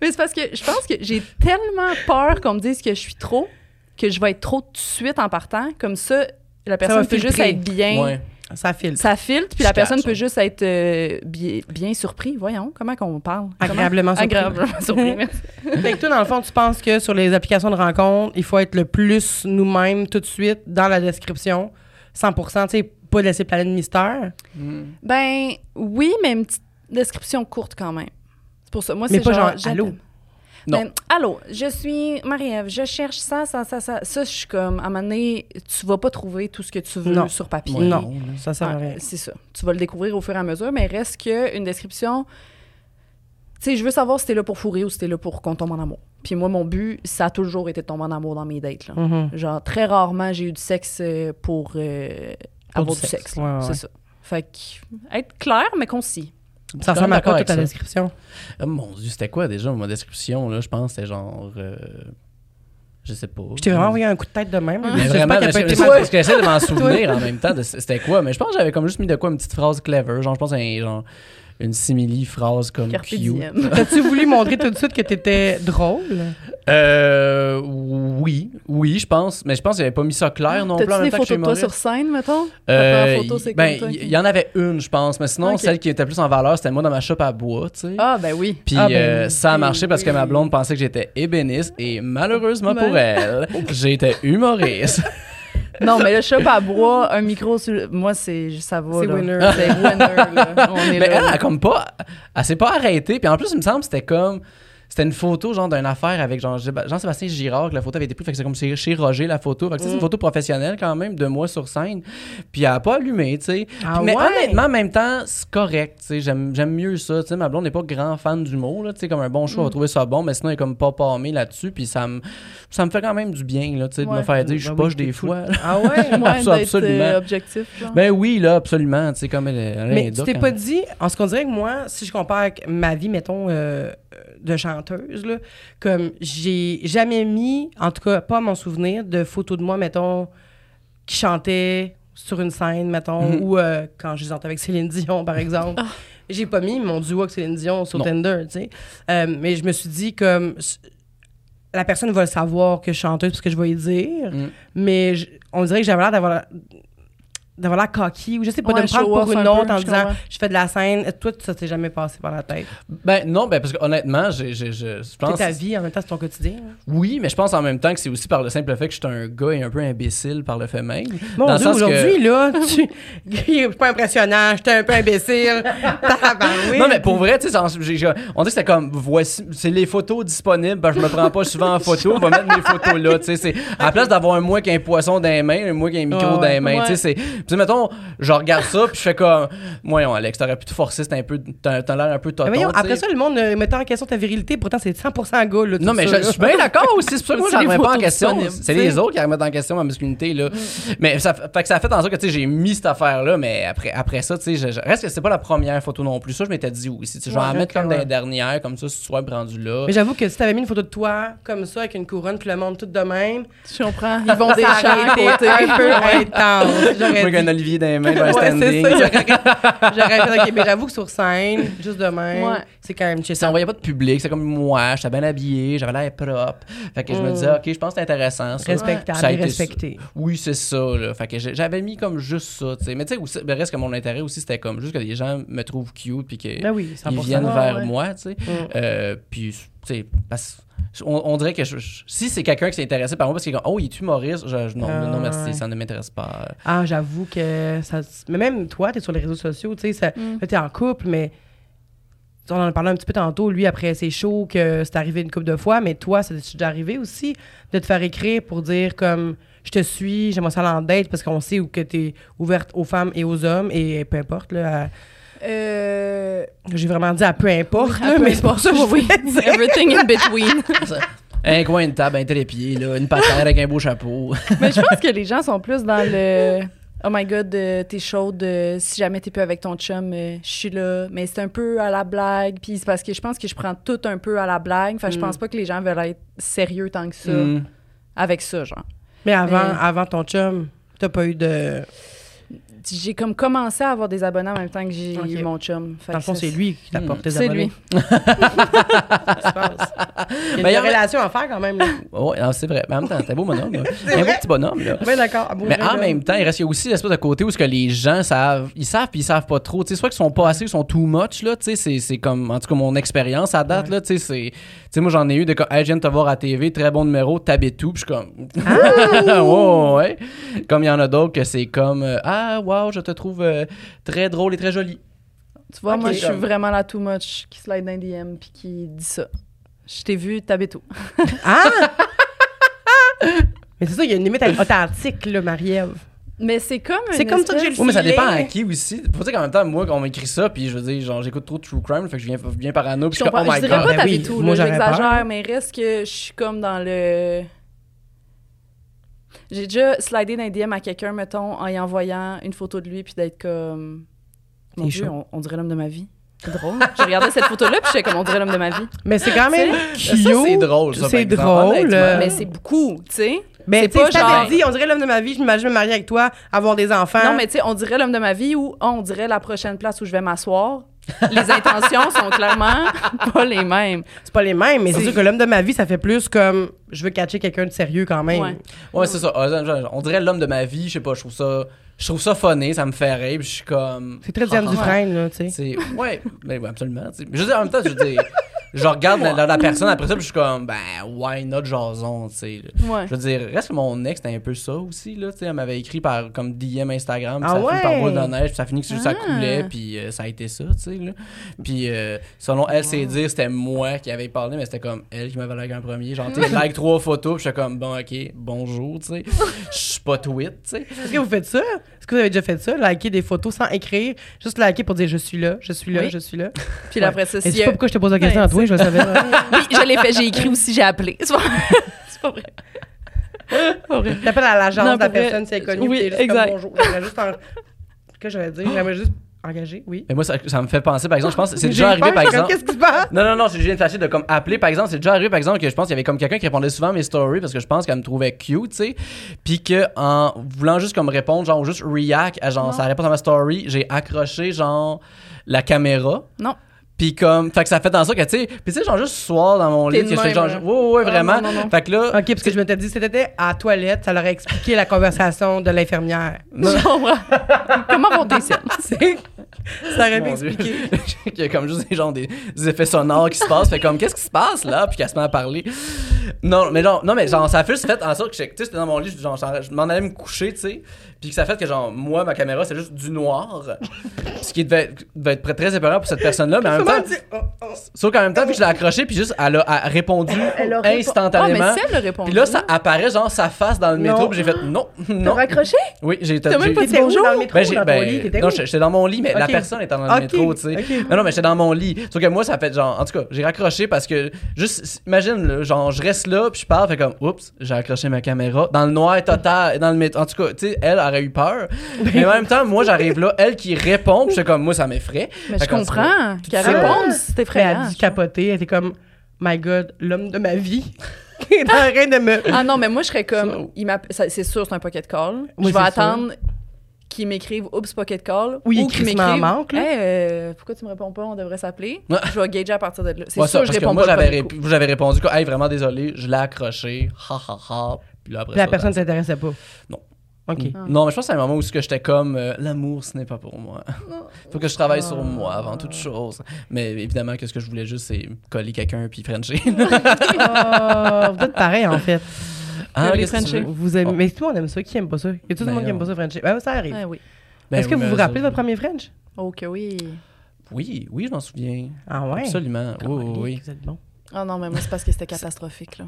Mais c'est parce que je pense que j'ai tellement peur qu'on me dise que je suis trop, que je vais être trop tout de suite en partant. Comme ça, la personne peut juste être bien. Ouais. Ça filtre. Ça filtre, puis Je la personne peut juste être euh, bien, bien surpris. Voyons, comment qu'on parle? Comment? Agréablement surpris. Agréablement surpris, merci. Fait que toi, dans le fond, tu penses que sur les applications de rencontre, il faut être le plus nous-mêmes tout de suite dans la description, 100 tu sais, pas laisser planer de mystère? Ben oui, mais une petite description courte quand même. C'est pour ça. Moi, c'est pas genre, genre, allô? Non. Ben, allô, je suis Marie-Ève, je cherche ça, ça, ça, ça. Ça, je suis comme, à un moment donné, tu vas pas trouver tout ce que tu veux Non. sur papier. Non, ça sert à rien. c'est ça. Tu vas le découvrir au fur et à mesure, mais reste que une description. Tu sais, je veux savoir si t'es là pour fourrer ou si t'es là pour qu'on tombe en amour. Puis moi, mon but, ça a toujours été de tomber en amour dans mes dates. Là. Mhm. Genre, très rarement, j'ai eu du sexe euh, pour, euh, Pour avoir du sexe. sexe. là. Ouais, ouais, C'est ça. Fait que, être clair, mais concis. Ça ressemble à quoi toute ta ça. description? Ah, mon Dieu, c'était quoi déjà ma description, là? Je pense que c'était genre. euh, Je sais pas. Je t'ai vraiment envoyé un coup de tête de même. Mais vraiment, pas parce que j'essaie de m'en souvenir en même temps de c'était quoi. Mais je pense que j'avais comme juste mis de quoi une petite phrase clever. Genre, je pense un, genre une simili phrase comme Carpe cute. T'as-tu voulu montrer tout de suite que t'étais drôle? Euh, oui, oui, je pense. Mais je pense qu'il avait pas mis ça clair non plus. en T'as-tu même des temps que photos de toi sur scène, mettons? Euh, première photo, c'est ben, il y, en avait une, je pense. Mais sinon, celle qui était plus en valeur, c'était moi dans ma shop à bois, tu sais. Ah, ben oui. Puis Ah, ben euh, ça a marché parce que ma blonde pensait que j'étais ébéniste et malheureusement pour elle, j'étais humoriste. Non, mais le shop à bois, un micro, sur- moi, c'est ça va. C'est winner. C'est winner, là. On est Mais là. elle, elle a comme pas. Elle s'est pas arrêtée. Puis en plus, il me semble que c'était comme. C'était une photo, genre, d'une affaire avec genre, Jean-Sébastien Girard, que la photo avait été prise. Fait que c'est comme c'est chez Roger, la photo. Fait que c'est une Mm. photo professionnelle quand même, de moi sur scène. Puis elle a pas allumé, tu sais. Ah mais ouais? honnêtement, en même temps, c'est correct, tu sais. J'aime j'aime mieux ça. Tu sais, ma blonde n'est pas grand fan d'humour, là. Tu sais, comme un bon choix, on va trouver ça bon. Mais sinon, elle est comme pas palmé là-dessus. Puis ça me, ça me fait quand même du bien, là, tu sais, de me faire dire, je suis Ben poche oui, des fois. Ah ouais? Ouais, Abso- d'être absolument. euh, objectif. genre. Ben oui, là, absolument. Tu sais, comme elle, elle Mais tu t'es hein. pas dit, en ce qu'on dirait que moi, si je compare avec ma vie, mettons, euh, de chanteuse, là, comme j'ai jamais mis, en tout cas pas à mon souvenir, de photos de moi, mettons, qui chantait sur une scène, mettons, Mhm. ou euh, quand je chantais avec Céline Dion, par exemple. J'ai pas mis mon duo avec Céline Dion sur Non. Tinder, tu sais. Euh, mais je me suis dit, comme, la personne va le savoir que je suis chanteuse parce que je vais y dire, Mm. mais je- on dirait que j'avais l'air d'avoir d'avoir l'air coquille ou je sais pas Ouais, de me prendre pour une un autre peu, en je disant comprends. je fais de la scène toi ça t'est jamais passé par la tête Ben non, ben parce que honnêtement, j'ai, j'ai- je, je c'est pense. ta vie en même temps c'est ton quotidien hein. Oui, mais je pense en même temps que c'est aussi par le simple fait que je suis un gars et un peu imbécile par le fait même. mon Dans le dieu sens que- aujourd'hui là tu il est pas impressionnant j'étais un peu imbécile. Non, mais pour vrai, tu sais, c'est- j'ai- j'ai- on dit que c'était comme, voici, c'est les photos disponibles, ben je me prends pas souvent en photo, on va mettre mes photos là, tu sais, c'est, à la place d'avoir un moi qui a un poisson dans les mains, un moi qui a un micro Ouais, dans les mains, ouais. tu sais, c'est, puis tu sais, mettons, je regarde ça, puis je fais comme, voyons, Alex, t'aurais pu te forcer, c'était un peu, t'as, t'as l'air un peu Mais toton, voyons, tu sais. après ça, le monde euh, mettait en question ta virilité. Pourtant, c'est 100% gars, là. tout Non, mais ça, je, là. je suis bien d'accord aussi. C'est pour ça que moi, j'en remets pas en question. C'est tu les autres qui remettent en question ma masculinité, là. Mais ça, fait que ça a fait en sorte que, tu sais, j'ai mis cette affaire-là, mais après, après ça, tu sais, je- je- reste que c'est pas la première photo non plus. Ça, je m'étais dit aussi. Tu sais, je vais Ouais, en mettre comme dans les dernières, comme ça, si tu sois rendu là. Mais j'avoue que si t'avais mis une photo de toi comme ça, avec une couronne, puis le monde tout de même, Je comprends. Ils vont des un peu intense. J'aurais un olivier dans les mains, dans un Ouais, c'est standing. ça. J'aurais fait, OK, mais j'avoue que sur scène, juste de même, Ouais. c'est quand même chill. Ça envoyait pas de public, c'est comme moi, j'étais bien habillé, j'avais l'air propre. Fait que je me Mm. disais, OK, je pense que c'est intéressant. Ça. Respectable Ça a et été respecté. Oui, c'est ça, là. Fait que j'avais mis comme juste ça, tu sais. Mais tu sais, reste que mon intérêt aussi, c'était comme juste que les gens me trouvent cute puis que Ben oui, 100%. ils viennent Ouais, vers ouais. moi, tu sais. Mm. Euh, puis, tu sais, parce- on, on dirait que je- je- si c'est quelqu'un qui s'est intéressé par moi parce qu'il est comme, oh, il est humoriste, je, je- non, Ah, non, merci, ouais. ça ne m'intéresse pas. Ah, j'avoue que ça. Mais même toi, t'es sur les réseaux sociaux, tu sais, ça... Mm. là, t'es en couple, mais on en a parlé un petit peu tantôt, lui, après ses shows, que c'est arrivé une couple de fois, mais toi, ça t'est déjà arrivé aussi de te faire écrire pour dire comme je te suis, j'aimerais ça aller en date parce qu'on sait où que t'es ouverte aux femmes et aux hommes et peu importe, là. à- Euh, J'ai vraiment dit à peu importe, à là, peu mais c'est pour ça que je oui, voulais dire. everything in between. Un coin de table, un télépied, là, une patère avec un beau chapeau. Mais je pense que les gens sont plus dans le Oh my god, euh, t'es chaude, euh, si jamais t'es plus avec ton chum, je suis là. Mais c'est un peu à la blague. Puis c'est parce que je pense que je prends tout un peu à la blague. Fait que je Mm. pense pas que les gens veulent être sérieux tant que ça Mm. avec ça, genre. Mais avant, Mais- avant ton chum, t'as pas eu de. J'ai comme commencé à avoir des abonnés en même temps que j'ai Ok. eu mon chum. Fait Dans le fond, ça, c'est lui qui t'apporte tes C'est abonnés. lui. Se passe? Il y a une relation à faire quand même. Ouais, ah, c'est vrai. Mais en même temps, t'es un beau bonhomme. là. Un beau petit bonhomme, là. Oui, d'accord. Mais en même temps, il reste aussi l'espèce de côté où ce que les gens savent, ils savent puis ils savent pas trop. Tu sais, soit qu'ils sont pas assez, ils sont too much là. Tu sais, c'est- c'est comme en tout cas mon expérience à date Ouais. là. Tu sais, c'est, tu sais, moi j'en ai eu de comme, hey, je viens de te voir à TV, très bon numéro, t'habites où? Puis je suis comme, Ah! ouais, ouais. Comme il y en a d'autres que c'est comme, euh, ah wow, je te trouve euh, très drôle et très jolie. Tu vois, moi, je suis vraiment la too much qui slide dans DM puis qui dit ça. Je t'ai vu, t'habites? Ah! Mais c'est ça, il y a une limite authentique, là, Marie-Ève. Mais c'est comme C'est comme ça que j'ai le Oui, mais ça dépend à qui aussi. Faut dire qu'en même temps, moi, quand on m'écrit ça, puis je veux dire, genre, j'écoute trop de true crime, fait que je viens, bien parano, puis Je, je suis comme, comprends- oh je my dirais god. pas Ben t'habites oui, où, moi, là, j'aurais j'exagère, mais reste que je suis comme dans le... J'ai déjà slidé dans les DM à quelqu'un, mettons, en y envoyant une photo de lui, puis d'être comme... Mon Dieu, chaud. on, on dirait l'homme de ma vie. C'est drôle. J'ai regardé cette photo-là, puis j'étais comme, on dirait l'homme de ma vie. Mais c'est quand même cute. c'est drôle, ça, C'est drôle. Mais c'est beaucoup, tu sais? Mais c'est tu sais, pas genre- dit, on dirait l'homme de ma vie, je m'imagine me marier avec toi, avoir des enfants. Non, mais tu sais, on dirait l'homme de ma vie ou oh, on dirait la prochaine place où je vais m'asseoir. Les intentions sont clairement pas les mêmes. c'est pas les mêmes, mais c'est sûr que l'homme de ma vie, ça fait plus comme je veux catcher quelqu'un de sérieux quand même. Ouais. Ouais, c'est ça. Ah, On dirait l'homme de ma vie, je sais pas, je trouve ça. Je trouve ça funny, ça me fait rire, puis je suis comme. C'est très Diane Ah, Dufresne, là, tu sais. C'est. Ouais, mais ouais, absolument. je veux dire, en même temps, je veux dire, je regarde la, la- la personne après ça, puis je suis comme, ben, why not jason, tu sais. Ouais. Je veux dire, reste que mon ex, c'était un peu ça aussi, là, tu sais. Elle m'avait écrit par, comme DM Instagram, puis Ah ça finit par ouais? boule de neige, puis ça finit que ça Ah. coulait, puis euh, ça a été ça, tu sais, là. Puis, euh, selon elle, c'est dire, c'était moi qui avais parlé, mais c'était comme elle qui m'avait like en premier. Genre, tu sais, like trois photos, puis j'étais comme, bon, ok, bonjour, tu sais. Je suis pas tweet, tu sais. Est-ce que vous faites ça? Que vous avez déjà fait ça? Liker des photos sans écrire, juste liker pour dire je suis là, je suis là, Oui. je suis là. Puis après ça, si. je sais pas pourquoi je te pose la question Ouais, à toi, je le savais. Oui, je l'ai fait, j'ai écrit aussi, j'ai appelé. C'est pas, c'est pas vrai. T'appelles à l'agence de la personne si elle est connue, Oui, exact. comme bonjour. J'aimerais juste en... que j'allais dire? J'aimerais juste engager, oui. Mais moi, ça, ça me fait penser, par exemple, je pense, c'est déjà arrivé, peur, par je exemple. Qu'est-ce qui se passe? Non, non, non, j'ai une fâché de comme appeler, par exemple. C'est déjà arrivé, par exemple, que je pense qu'il y avait comme quelqu'un qui répondait souvent à mes stories parce que je pense qu'elle me trouvait cute, tu sais. Puis que en voulant juste comme répondre, genre juste react à genre Non. sa réponse à ma story, j'ai accroché genre la caméra. Non. Puis comme, fait que ça fait dans ça que, tu sais, puis tu sais, genre juste ce soir dans mon lit, que j'étais genre, là. ouais, ouais, ouais, Ah, vraiment. non, non, non. Fait que là, OK, parce que je m'étais dit, c'était à la toilette, ça leur a expliqué la conversation de l'infirmière. Comprends. Comment vont tes scènes? C'est- ça aurait pu expliquer. Il y a comme juste des, genre, des, des effets sonores qui se passent. Fait comme, qu'est-ce qui se passe là? Puis qu'elle se met à parler. Non, mais genre, non, mais genre, ça a juste fait en sorte que j'étais- tu sais, j'étais dans mon lit, genre, genre, je m'en allais me coucher, tu sais. Puis que ça fait que, genre, moi, ma caméra, c'est juste du noir. ce qui devait, devait être très, épeurant pour cette personne-là. Mais en même temps, dire- oh, oh. sauf qu'en même temps, puis je l'ai accroché, puis juste, elle a, a répondu Elle a instantanément. Ah, mais elle répondu. puis là, ça apparaît, genre, sa face dans le métro, puis j'ai fait non, T'as non. raccroché? Oui, j'ai T'as même pas dit bonjour? dans le métro, ben, dans ton ben, lit? Non, j'étais dans mon lit, mais la personne était dans le métro, tu sais. Non, non, mais j'étais dans mon lit. Sauf que moi, ça fait genre. En tout cas, j'ai raccroché parce que. Juste, imagine, là, genre, je reste là, puis je parle, fait comme, oups, j'ai accroché ma caméra. Dans le noir total, dans le métro. En tout cas, tu sais, elle aurait eu peur. mais en même temps, moi, j'arrive là, elle qui répond, puis j'étais comme, moi, ça m'effraie. Mais Fait je comprends. Qu'elle réponde, c'était effrayant. elle a dû capoter, elle était comme, my God, l'homme de ma vie. Il est en train de me. Ah non, mais moi, je serais comme. Il C'est sûr, c'est un pocket call. Oui, je vais attendre qu'il m'écrive Oups, pocket call. Oui, ou qu'il crissement m'écrive manque, là. Hey, euh, pourquoi tu me réponds pas? On devrait s'appeler. Ouais. Je vais gager à partir de là. C'est Ouais, sûr, ça, je que réponds moi, j'avais j'avais répondu, quoi, hey, vraiment désolé, je l'ai accroché, ha ha ha. Puis là, après Puis la ça, personne ne ben, s'intéressait pas. Non. OK. Ah. Non, mais je pense que c'est un moment où ce que j'étais comme euh, l'amour, ce n'est pas pour moi. Faut que je travaille sur moi avant toute chose. Mais évidemment, que ce que je voulais juste, c'est coller quelqu'un puis frencher. Oh, vous êtes pareil, en fait. Ah, les que veux? Vous aimez... Oh. Mais tout le monde aime ça. Qui aime pas ça? Il y a tout le Ben monde qui aime non. pas ça, French. Ben, ça arrive. Ah oui. Ben Est-ce que oui, vous vous rappelez de votre premier French? Ok, oui. Oui, oui, je m'en souviens. Ah ouais? Absolument. Oui, oui, oui. Vous êtes bon. Ah non, mais moi, c'est parce que c'était catastrophique, là.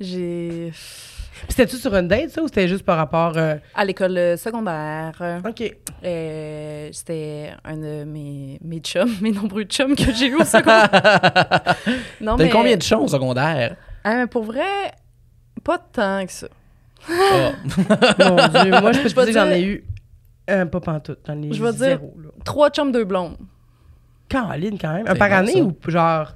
J'ai. Puis c'était-tu sur une date, ça, ou c'était juste par rapport... euh, À l'école euh, secondaire, OK. euh, c'était un de mes, mes chums, mes nombreux chums que j'ai eu au secondaire. non, T'as eu mais. combien de chums au secondaire? Ah, mais pour vrai, pas tant que ça. Ah. Mon Dieu, moi, je peux te vais dire j'en ai dire- eu... euh, pas pantoute, j'en ai Je vais dire- zéro, là. Trois chums, deux blondes. Caroline, quand même. Un par année ça. ou genre...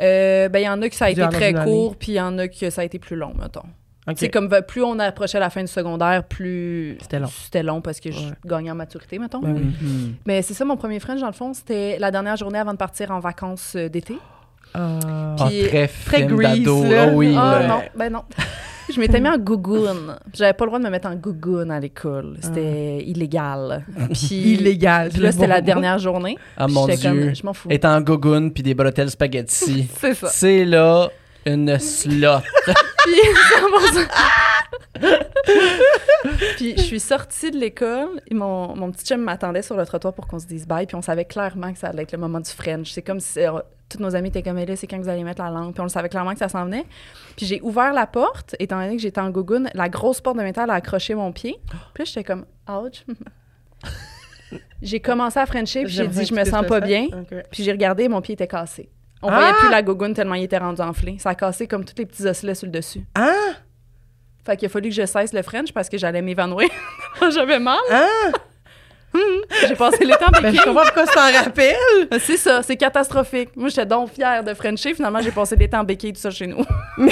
Euh, ben, il y en a que ça a été très court, puis il y en a que ça a été plus long, mettons. C'est comme va- plus on approchait la fin du secondaire, plus C'était long. C'était long parce que je Ouais. gagnais en maturité, mettons. Ben oui. Mhm. Mais c'est ça, mon premier French, dans le fond, c'était la dernière journée avant de partir en vacances euh, d'été. Ah. Ah, Puis- très Très film Grease, d'ado. là. Ah oui. Ah là. non, ben non. Je m'étais mis en gougoune. J'avais pas le droit de me mettre en gougoune à l'école. C'était illégal. Puis, Illégal. puis là, c'était la dernière journée. Ah mon Dieu. comme, je m'en fous. Est en gogoune puis des bretelles spaghetti. C'est ça. C'est là une slot. Puis, 100%. puis je suis sortie de l'école et mon, mon petit chum m'attendait sur le trottoir pour qu'on se dise bye. Puis on savait clairement que ça allait être le moment du French. C'est comme si tous nos amis étaient comme, Eh là, c'est quand vous allez mettre la langue? Puis on le savait clairement que ça s'en venait. Puis j'ai ouvert la porte, étant donné que j'étais en gougoune, la grosse porte de métal a accroché mon pied. Puis j'étais comme, ouch. j'ai commencé à Frencher, puis j'ai dit, je me sens pas bien. Puis j'ai regardé, mon pied était cassé. On Ah! voyait plus la gougoune tellement il était rendu enflé. Ça a cassé comme tous les petits osselets sur le dessus. Ah! Fait qu'il a fallu que je cesse le French parce que j'allais m'évanouir. J'avais mal. Ah! J'ai passé l'été en Ben, je comprends pourquoi tu t'en rappelles. C'est ça, c'est catastrophique. Moi, j'étais donc fière de Frencher. Finalement, j'ai passé l'été en béquille, tout ça chez nous.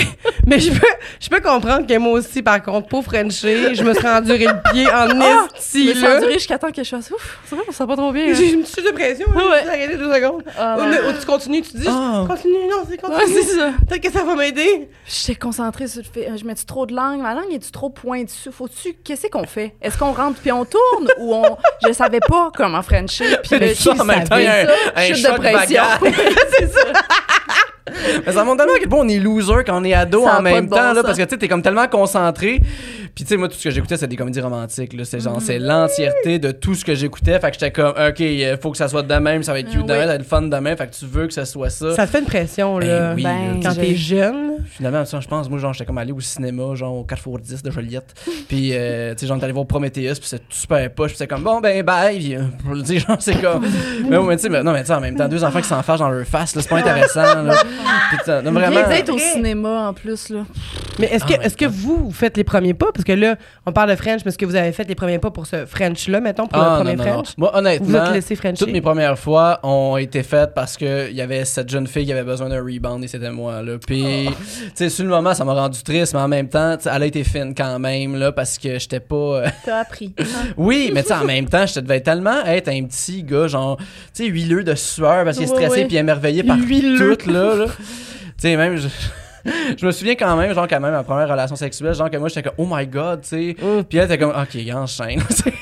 Mais je peux, je peux comprendre que moi aussi, par contre, pour Frencher, je me suis renduré le pied en Je esti, me suis endurée jusqu'à temps que je fasse ouf. C'est vrai, on sent pas trop bien. hein. J'ai une petite dépression. hein, Ouais. J'ai arrêté deux secondes. Ah, Ou, le- tu continues, tu dis, Ah. continue, non, c'est Ouais, continue. c'est ça. Peut-être que ça va m'aider. J'étais concentrée sur le fait. euh, Je mets-tu trop de langue? Ma langue est-tu trop pointue? Faut-tu. Qu'est-ce qu'on fait? Est-ce qu'on rentre puis on tourne ou on. Je savais pas comment Frencher. Puis le Ça, en même temps, il y a un, un chute choc de pression. c'est ça. Mais ça montre tellement à quel point on est loser quand on est ado Ça en même bon temps, là, parce que tu sais, t'es comme tellement concentré. Puis tu sais, moi, tout ce que j'écoutais, c'était des comédies romantiques, là. C'est genre, c'est l'entièreté de tout ce que j'écoutais. Fait que j'étais comme, OK, il faut que ça soit de même, ça va être cute Ah de même, ça va être fun de même. Fait que tu veux que ça soit ça. Ça te fait une pression, Ben là. oui, Ben, là, Quand t'es jeune. Finalement, je pense, moi, genre, j'étais comme allé au cinéma, genre, au 4x10 de Joliette. Puis, euh, tu sais, genre, allé voir Prometheus, puis c'était super poche, puis c'était comme, bon, ben, bye. Puis, euh, tu sais, genre, c'est comme. mais, ouais, mais tu sais, mais- non, mais tu en même temps, deux enfants qui s'en fâchent dans leur face, là, c'est pas intéressant, là. Sais, non, vraiment. d'être au cinéma en plus, là. Mais est-ce que, Ah, est-ce que vous, vous faites les premiers pas? Parce que là, on parle de French, mais est-ce que vous avez fait les premiers pas pour ce French-là, mettons, pour Ah, le premier non, non, non. French? Moi, Vous vous honnêtement, êtes laissé Frencher? toutes mes premières fois ont été faites parce qu'il y avait cette jeune fille qui avait besoin d'un rebound et c'était moi. Là. Puis, Oh. tu sais, sur le moment, ça m'a rendu triste, mais en même temps, elle a été fine quand même, là, parce que j'étais pas. euh, T'as appris. oui, mais tu sais, en même temps, je devais tellement être un petit gars, genre, tu sais, huileux de sueur parce qu'il est stressé ouais. puis émerveillé par Huileux. tout, là. Là. tu sais, même. Je... je me souviens quand même, genre, quand même, ma première relation sexuelle, genre, que moi, j'étais comme, oh my god, tu sais. Mm. Puis elle était comme, ok, enchaîne. tu sais.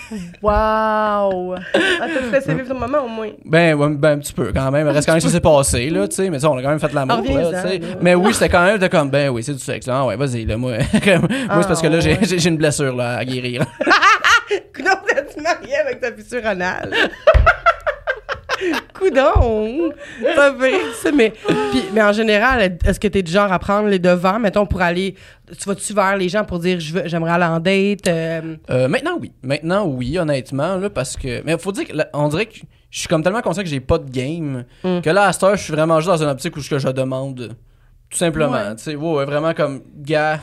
Wow! Ah, t'as laissé vivre ton moment au moins. Ben, ouais, ben, un petit peu quand même. Reste quand même que ça s'est passé, là, tu sais. Mais ça, on a quand même fait l'amour, là, tu sais. Mais oui, c'était quand même de comme, ben oui, c'est du sexe, là. Ah ouais, vas-y, là, moi. moi, c'est parce que là, j'ai Ah, ouais. j'ai- j'ai une blessure, là, à guérir. Coudon, t'as-tu marié avec ta fissure anale? Coudon! Ça fait ça, mais, puis, mais en général, est-ce que t'es du genre à prendre les devants, mettons, pour aller. Tu vas-tu vers les gens pour dire je j'aimerais aller en date? euh, Euh, maintenant, oui. Maintenant, oui, honnêtement, là, parce que. Mais faut dire que, là, on dirait que je suis comme tellement conscient que j'ai pas de game, Mm. que là, à cette heure, je suis vraiment juste dans une optique où ce que je demande. Tout simplement, Ouais. tu sais. Ouais, vraiment comme, gars.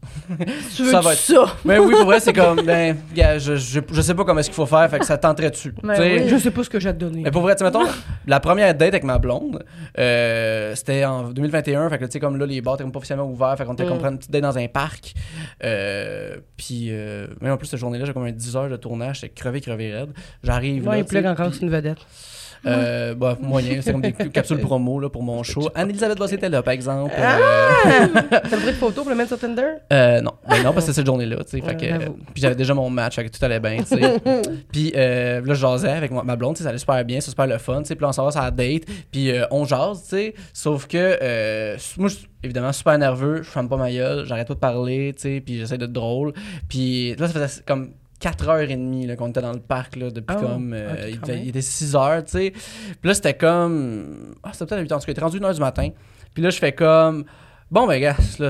Tu veux Ça va être- ça? Mais oui, pour vrai, c'est comme, ben, je, je, je sais pas comment est-ce qu'il faut faire, fait que ça tenterait dessus. Ben oui. Je sais pas ce que j'ai à te donner. Mais pour vrai, tu mettons, la première date avec ma blonde, euh, c'était en 2021. Fait que, tu sais, comme là, les bars étaient comme pas officiellement ouverts. Fait qu'on était Mm. comme une petite date dans un parc. Euh, puis, euh, même en plus, cette journée-là, j'ai comme un 10 heures de tournage. J'étais crevé, crevé raide. J'arrive. Moi, là, il pleure encore sur une vedette. Euh, bah, moyen. C'est comme des capsules promo là, pour mon show. Anne-Elisabeth Bossé était là, par exemple. Ah! Euh, T'as pris de photos pour le mettre sur Tinder? euh, non, Ben non, parce que c'est cette journée-là, tu sais. euh, puis j'avais déjà mon match, fait que tout allait bien, tu sais. puis euh, là, je jasais avec ma blonde, tu sais, ça allait super bien, c'est super le fun, tu sais. Puis là, on s'en va sur la date, puis euh, on jase, tu sais. Sauf que, euh, moi, je évidemment super nerveux, je ferme pas ma gueule, j'arrête pas de parler, tu sais, puis j'essaie d'être drôle. Puis là, ça faisait comme 4h30 là, qu'on était dans le parc là, depuis Oh, comme. euh, il, était, même. il était 6h, tu sais. Puis là, c'était comme. Ah, c'était peut-être à 8h. En tout cas, il était rendu 1h du matin. Puis là, je fais comme. Bon, ben, gars, là,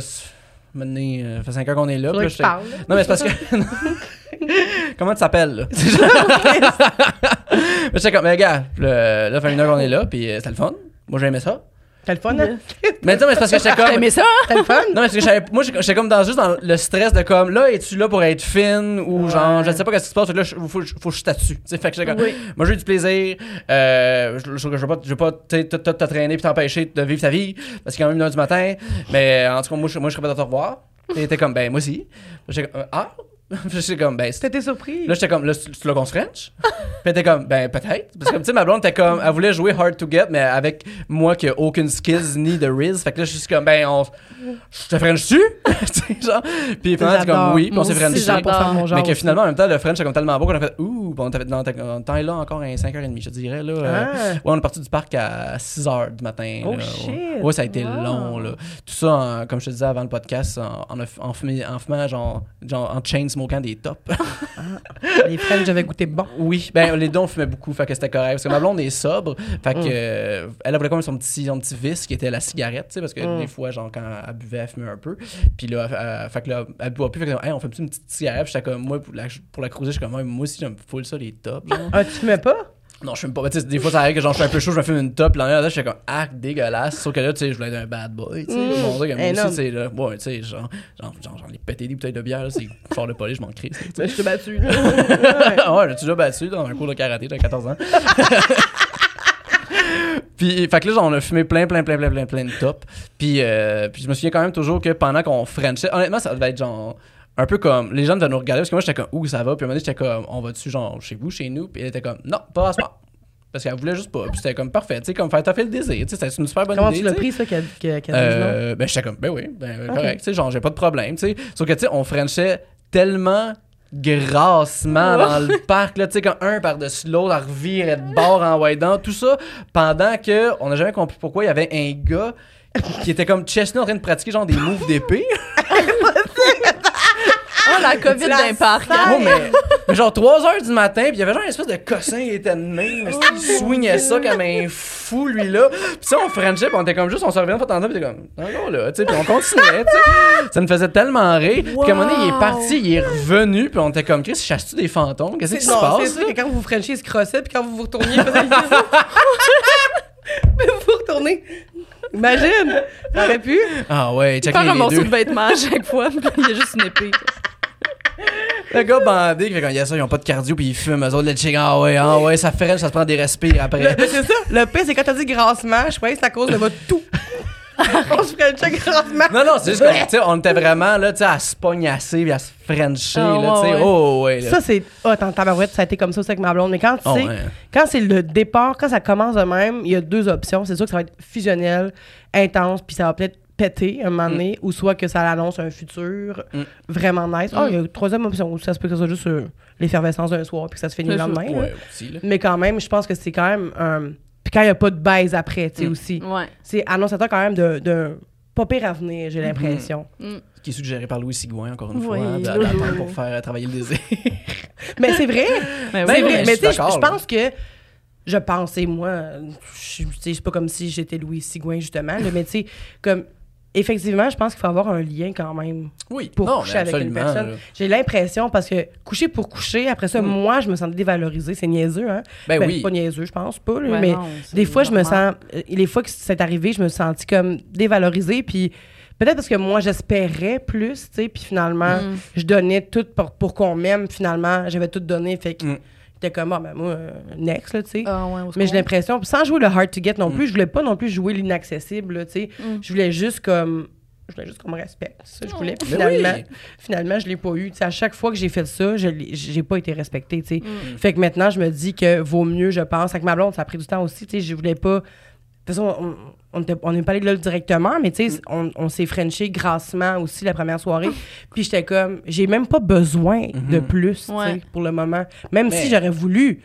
maintenant, euh, ça fait 5 heures qu'on est là. Puis je parle. non, mais c'est parce que. Comment tu t'appelles, là? Mais j'étais comme, mais gars, là, là, fait une heure qu'on est là, puis euh, c'était le fun. Moi, j'ai aimé ça. T'as le fun, hein? Mais non, mais c'est parce que j'étais T'as comme. aimé ça? T'as le fun? Non, mais c'est que j'avais- moi, j'étais comme dans, juste dans le stress de comme, là, es-tu là pour être fine ou genre, je ne sais pas qu'est-ce qui se passe, là, il faut, faut, faut que je statue. Tu sais, fait que j'étais comme, Oui. moi, j'ai eu du plaisir, euh, je, je, je veux pas, je veux pas te traîner puis t'empêcher de vivre ta vie, parce qu'il est quand même une heure du matin, mais en tout cas, moi, je, moi, je serais pas de te revoir. Et t'es comme, ben, moi aussi. J'étais comme, ah? J'étais comme, ben, T'étais surpris? Là, j'étais comme, là, tu l'as qu'on se French? Puis elle était comme, ben, peut-être. Parce que, tu sais, ma blonde était comme, elle voulait jouer hard to get, mais avec moi qui a aucune skills ni de Riz. Fait que là, je suis comme, ben, on. Je te French-tu? tu sais, genre. Puis finalement, c'est comme, oui, puis on s'est genre Mais que finalement, en même temps, le French, c'est comme tellement beau qu'on a fait, ouh, puis on dans le temps est là encore à 5h30, je te dirais, là. euh, Ah. Ouais, on est parti du parc à 6h du matin. Oh, là. shit. Ouais, ça a été Wow. long, là. Tout ça, en- comme je te disais avant le podcast, en, en, en fumé- en fumant, genre, genre, en chain smokant des tops. Les French, j'avais goûté bon. Oui, ben les deux on fumait beaucoup, fait que c'était correct. Parce que ma blonde est sobre, fait que Mm. euh, elle voulait quand même son petit, son petit vice qui était la cigarette, tu sais, parce que Mm. des fois, genre quand elle buvait, elle fumait un peu. Puis là, elle- elle- fait que là, elle boit plus, fait que hey, on fait une petite cigarette? J'étais comme, moi, pour la, pour la cruiser, je suis comme, moi aussi, j'aime full ça, les tops. Genre. Ah, tu fumais pas? Non, je fume pas. Mais tu sais, des fois, ça arrive que genre, je suis un peu chaud, je me fume une top. L'année là, j'étais comme, ah, dégueulasse. Sauf que là, tu sais, je voulais être un bad boy, tu sais. Mm. Mon dieu, moi aussi, tu sais, là, ouais, tu sais, genre, genre, genre, j'en ai pété des bouteilles de bière, là, c'est fort de police, je m'en crie. Ben, je t'ai battu. là. Ouais, j'ai déjà battu dans un cours de karaté, j'avais 14 ans. puis, fait que là, genre, on a fumé plein, plein, plein, plein, plein, plein de tops. Puis, euh, puis je me souviens quand même toujours que pendant qu'on frenchait, honnêtement, ça devait être genre un peu comme les gens devaient nous regarder parce que moi j'étais comme où ça va? Puis à un moment donné j'étais comme on va dessus genre chez vous chez nous? Puis elle était comme non pas à ce moment parce qu'elle voulait juste pas. Puis c'était comme parfait tu sais comme faire t'as fait le désir tu sais c'était une super bonne Comment idée tu l'as tu sais. pris, ça, qu'elle dise non? Euh, ben j'étais comme ben oui ben correct tu sais genre j'ai pas de problème tu sais. Sauf que tu sais on frenchait tellement grassement dans le parc là tu sais comme un par dessus l'autre à revirer de bord en waidant tout ça pendant que on n'a jamais compris pourquoi il y avait un gars qui était comme chestnut en train de pratiquer genre des moves d'épée Oh, la COVID La d'un parc. hein. Oh, mais, mais genre 3 heures du matin, puis il y avait genre une espèce de cossin, il était de même, mais il swingait ça comme un fou, lui là. Puis ça, on puis on était comme juste, on se revenait de temps en temps, puis on était comme, encore là, tu sais, puis on continuait, tu sais. Ça me faisait tellement rire. Puis qu'à un moment donné, il est parti, il est revenu, puis on était comme, Chris, chasse-tu des fantômes? Qu'est-ce qui se Non, c'est passe? sûr que quand vous Frenchiez, il se crossait, puis quand vous vous retourniez, il faisait Mais vous vous retournez. Imagine! Ça aurait pu. Ah ouais, check Faire un les morceau deux. de vêtement à chaque fois, puis il y a juste une épée. Le gars bandé qui fait quand il y a ça, ils ont pas de cardio, puis ils fument, eux autres, le chick, ah ouais, ah ouais, ça fait ça se prend des respires après. Le- C'est ça. Le pire, c'est quand t'as dit grassement, je croyais que c'est à cause de votre tout. On se Frenchait grassement. Non, non, c'est juste qu'on, tu sais, on était vraiment là, tu sais, à se pognasser, puis à se frencher, Ah, là, tu sais. ouais, ouais. Oh, ouais, là. Ça, c'est. Ah, oh, tabarouette, ça a été comme ça aussi avec ma blonde. Mais quand tu Oh, sais, ouais. quand c'est le départ, quand ça commence de même, il y a deux options. C'est sûr que ça va être fusionnel, intense, puis ça va peut-être péter un moment donné, ou soit que ça annonce un futur Mm. vraiment nice. Ah, il y a une troisième option, ça se peut que ça soit juste euh, l'effervescence d'un soir, puis que ça se finit le lendemain. Ouais, aussi. Mais quand même, je pense que c'est quand même un. Puis quand il n'y a pas de baise après, tu sais, Mm. aussi. Ouais. C'est annonçateur quand même d'un de, pas pire avenir, j'ai l'impression. Qui est suggéré par Louis Sigouin, encore une Oui, fois, hein, pour faire euh, travailler le désir. Mais c'est vrai! Mais c'est oui, vrai. mais tu sais, je pense que. Je pensais, moi, je tu sais, c'est pas comme si j'étais Louis Sigouin, justement, là, mais tu sais, comme. Effectivement, je pense qu'il faut avoir un lien quand même Oui, pour non, coucher avec une personne. J'ai l'impression, parce que coucher pour coucher, après ça, Mm. moi, je me sens dévalorisée. C'est niaiseux, hein? Ben, Ben, oui. Pas niaiseux, je pense pas, là, Ouais, mais non, des fois, je me sens. Les fois que c'est arrivé, je me suis sentie comme dévalorisée. Puis peut-être parce que moi, j'espérais plus, tu sais. Puis finalement, Mm. je donnais tout pour, pour qu'on m'aime. Finalement, j'avais tout donné. Fait que Mm. J'étais comme, ah, ben moi, euh, next, là, tu sais. Ah, ouais, Mais j'ai l'impression, sans jouer le hard to get non Mm. plus, je voulais pas non plus jouer l'inaccessible, là, tu sais. Mm. Je voulais juste comme. Je voulais juste qu'on me respecte. Ça, je voulais. Puis Mais finalement, oui. finalement, je l'ai pas eu. Tu sais, à chaque fois que j'ai fait ça, je j'ai pas été respectée, tu sais. Mm. Fait que maintenant, je me dis que vaut mieux, je pense. Avec ma blonde, ça a pris du temps aussi. Tu sais, je voulais pas. De toute façon, on- n'est pas allé là directement, mais tu sais, on, on s'est frenché grassement aussi la première soirée. Puis j'étais comme, j'ai même pas besoin de plus, tu sais, Ouais. pour le moment. Même Mais- si j'aurais voulu,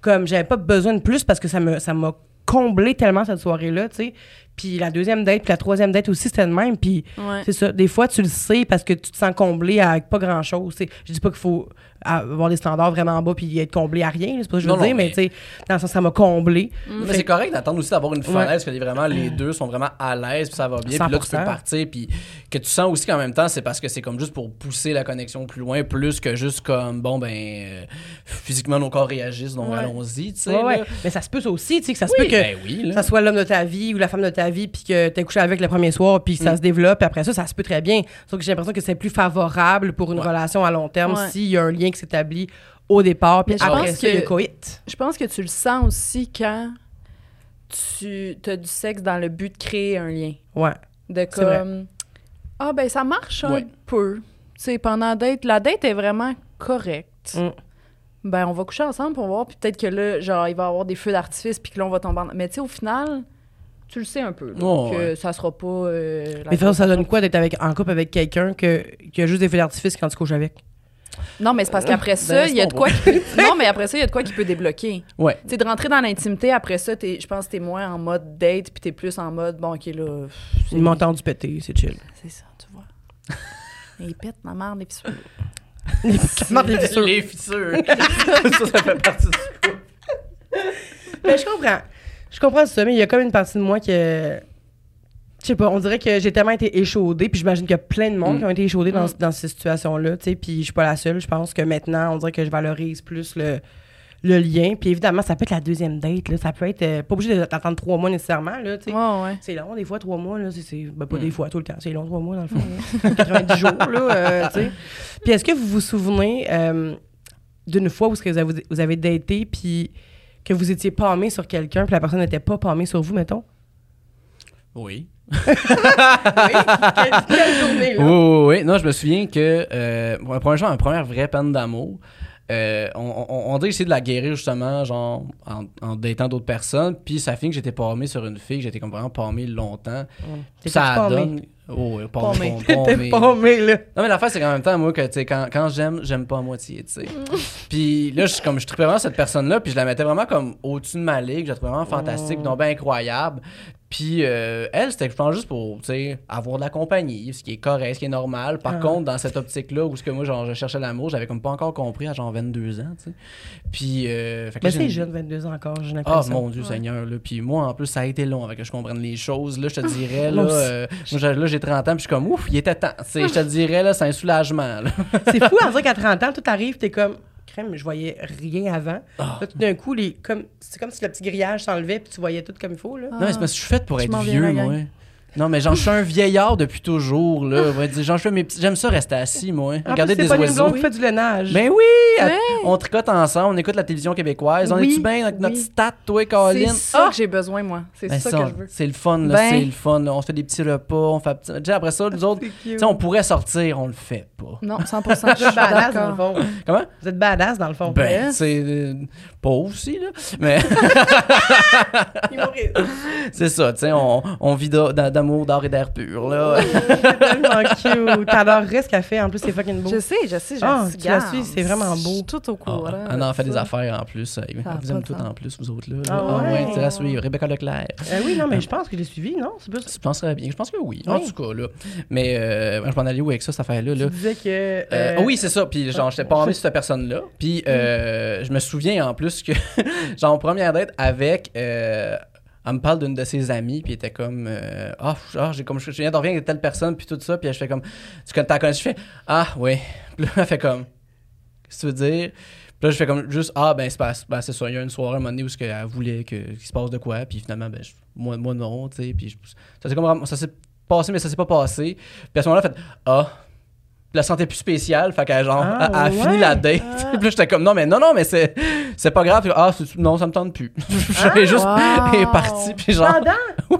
comme, j'avais pas besoin de plus parce que ça me ça m'a comblé tellement cette soirée-là, tu sais. Puis la deuxième date, puis la troisième date aussi, c'était le même. Puis Ouais. c'est ça. Des fois, tu le sais parce que tu te sens comblé avec pas grand-chose. Je dis pas qu'il faut avoir des standards vraiment bas puis être comblé à rien. C'est pas ce que je veux Non, non, dire, mais, mais- tu sais, dans le sens, ça m'a comblé. C'est correct d'attendre aussi d'avoir une Ouais. fenêtre, que les- vraiment les deux sont vraiment à l'aise, puis ça va bien, puis là tu 100%. peux partir, puis que tu sens aussi qu'en même temps, c'est parce que c'est comme juste pour pousser la connexion plus loin, plus que juste comme, bon, ben, euh, physiquement nos corps réagissent, donc Ouais. allons-y, tu sais. Ouais, ouais. Mais ça se peut aussi, tu sais, que ça se Oui, peut que ben oui, ça soit l'homme de ta vie ou la femme de ta vie, puis que t'es couché avec le premier soir, puis Mm. ça se développe, puis après ça, ça se peut très bien. Sauf que j'ai l'impression que c'est plus favorable pour une Ouais. relation à long terme Ouais. s'il y a un lien qui s'établit au départ, puis après pense ça, que- coït. Je pense que tu le sens aussi quand tu as du sexe dans le but de créer un lien. Ouais. De C'est vrai. comme Ah ben ça marche un Ouais. peu. Tu sais, pendant la date, la date est vraiment correcte. Mm. Ben on va coucher ensemble pour voir, puis peut-être que là, genre, il va y avoir des feux d'artifice, puis que là, on va tomber en... Mais tu sais, au final, tu le sais un peu, là, que ouais. ça sera pas... euh, la Mais de toute façon, ça donne quoi d'être avec, en couple avec quelqu'un que, qui a juste des feux d'artifice quand tu couches avec? Non, mais c'est parce qu'après ça, Ben, il y a de quoi qui peut... Non, mais après ça, il y a de quoi qui peut débloquer. Ouais. Tu sais, de rentrer dans l'intimité, après ça, t'es- je pense que t'es moins en mode date, puis t'es plus en mode, bon, OK, là... c'est- Ils m'ont entendu péter, c'est chill. C'est ça, tu vois. Et ils pètent ma mère des fissures. T'es sûr? Les fissures. ça, ça fait partie du coup. Mais je comprends. Je comprends ça, mais il y a comme une partie de moi que. Je sais pas, on dirait que j'ai tellement été échaudée, puis j'imagine qu'il y a plein de monde Mm. qui ont été échaudés dans, Mm. dans ces situations-là, tu sais, puis je suis pas la seule. Je pense que maintenant, on dirait que je valorise plus le, le lien. Puis évidemment, ça peut être la deuxième date, là. Ça peut être. euh, pas obligé d'attendre trois mois nécessairement, là, tu sais. Ouais, ouais. C'est long, des fois, trois mois, là. C'est, c'est- ben, pas Mm. des fois, tout le temps. C'est long, trois mois, dans le fond. là. 90 jours, là, euh, tu sais. Puis est-ce que vous vous souvenez euh, d'une fois où est-ce que vous avez, vous avez daté, puis que vous étiez pâmé sur quelqu'un, puis la personne n'était pas pâmée sur vous, mettons? Oui. Oui. quelle, quelle journée, Oui, là? oui, oui. Non, je me souviens que euh, pour la première fois, ma première vraie peine d'amour, euh, on, on, on essayer de la guérir justement, genre en, en datant d'autres personnes. Puis ça finit que j'étais pâmé sur une fille, j'étais comme vraiment pâmé longtemps. Ça donne. Oh, oui, pâmé. pâmé, là. Non, mais l'affaire, c'est qu'en même temps, moi, que, tu sais, quand, quand j'aime, j'aime pas à moitié, tu sais. puis là, je, comme, je trippais vraiment cette personne-là, puis je la mettais vraiment comme au-dessus de ma ligue, je la trouvais vraiment fantastique, donc bien incroyable. Puis euh, elle, c'était, je pense, juste pour, avoir de la compagnie, ce qui est correct, ce qui est normal. Par Ah. contre, dans cette optique-là, où ce que moi, genre, je cherchais l'amour, j'avais comme pas encore compris à genre 22 ans, tu sais. Puis, euh, fait que Mais c'est une- jeune, 22 ans encore, j'ai ah, l'impression. mon Dieu Seigneur, là. Puis moi, en plus, ça a été long avec que je comprenne les choses. Là, je te dirais, là, euh, moi, là, j'ai 30 ans, puis je suis comme, ouf, il était temps. Je te dirais, là, c'est un soulagement, là. C'est fou, à dire qu'à 30 ans, tout arrive, t'es comme, crème, je voyais rien avant. Ah. Là, tout d'un coup, les, comme, c'est comme si le petit grillage s'enlevait, puis tu voyais tout comme il faut, là. Non, mais c'est parce que je suis faite pour Je être vieux, moi. Non, mais genre, je suis un vieillard depuis toujours, là. On va dire, petits- J'aime ça rester assis, moi. En Regarder des c'est pas oiseaux. qui fait du lénage. Ben oui! Ouais. On tricote ensemble, on écoute la télévision québécoise. On Oui, est-tu bien avec notre oui. stat, toi, C'est Colin? ça Ah! que j'ai besoin, moi. C'est Ben ça, ça, que je veux. c'est le fun, là, Ben. c'est le fun. là. On se fait des petits repas, on fait... Après ça, nous autres, C'est tu cute. sais, on pourrait sortir, on le fait pas. Non, 100 je Vous êtes suis badass, dans le fond. Comment? Vous êtes badass, dans le fond. Ben, c'est euh, pauvre aussi, là. Mais c'est ça, tu sais, on, on vit d'a- d'a- d'amour, d'art et d'air pur, là. C'est tellement cute. T'adorerais ce qu'elle fait. En plus, c'est fucking beau. Je sais, je sais, je Ah, suis tu la suis, c'est vraiment beau. Je suis tout au courant. Ah, on en fait de des affaires en plus. vous aimez tout en plus, vous autres, là. Ah Ah ouais? ouais, c'est à suivre. Rebecca Leclerc. Euh, oui, non, mais je pense que je l'ai suivi, non? C'est plus... Je penserais bien. Je pense que oui. En tout cas, là. Mais euh, je m'en allais où avec ça, cette affaire-là, là? Tu disais que... Euh, euh, ah oui, c'est ça. Puis, genre, j'étais pas envie sur cette personne-là. Puis, euh, je me souviens en plus que, genre, en première date avec. euh, elle me parle d'une de ses amies, puis elle était comme. euh, ah, j'ai comme. Je viens de revenir avec telle personne, puis tout ça. Puis, je fais comme. Tu connais, connu? Je fais Ah, oui. Puis là, elle fait comme. Qu'est-ce que tu veux dire? Puis là, je fais comme juste Ah, ben, c'est. Ben, c'est ça. Il y a une soirée à un moment donné où ce qu'elle voulait qu'il se passe de quoi. Puis finalement, ben, moi, moi, non, tu sais. Puis, je- ça s'est comme. Ça s'est passé, mais ça s'est pas passé. Puis à ce moment-là, elle fait Ah. La santé plus spéciale, fait qu'elle genre, Ah, a fini ouais. la date. puis là, j'étais comme, non, mais non, non, mais c'est, c'est pas grave. Puis, ah, c'est- non, ça me tente plus. J'ai juste, wow. elle est partie, puis genre, Pendant?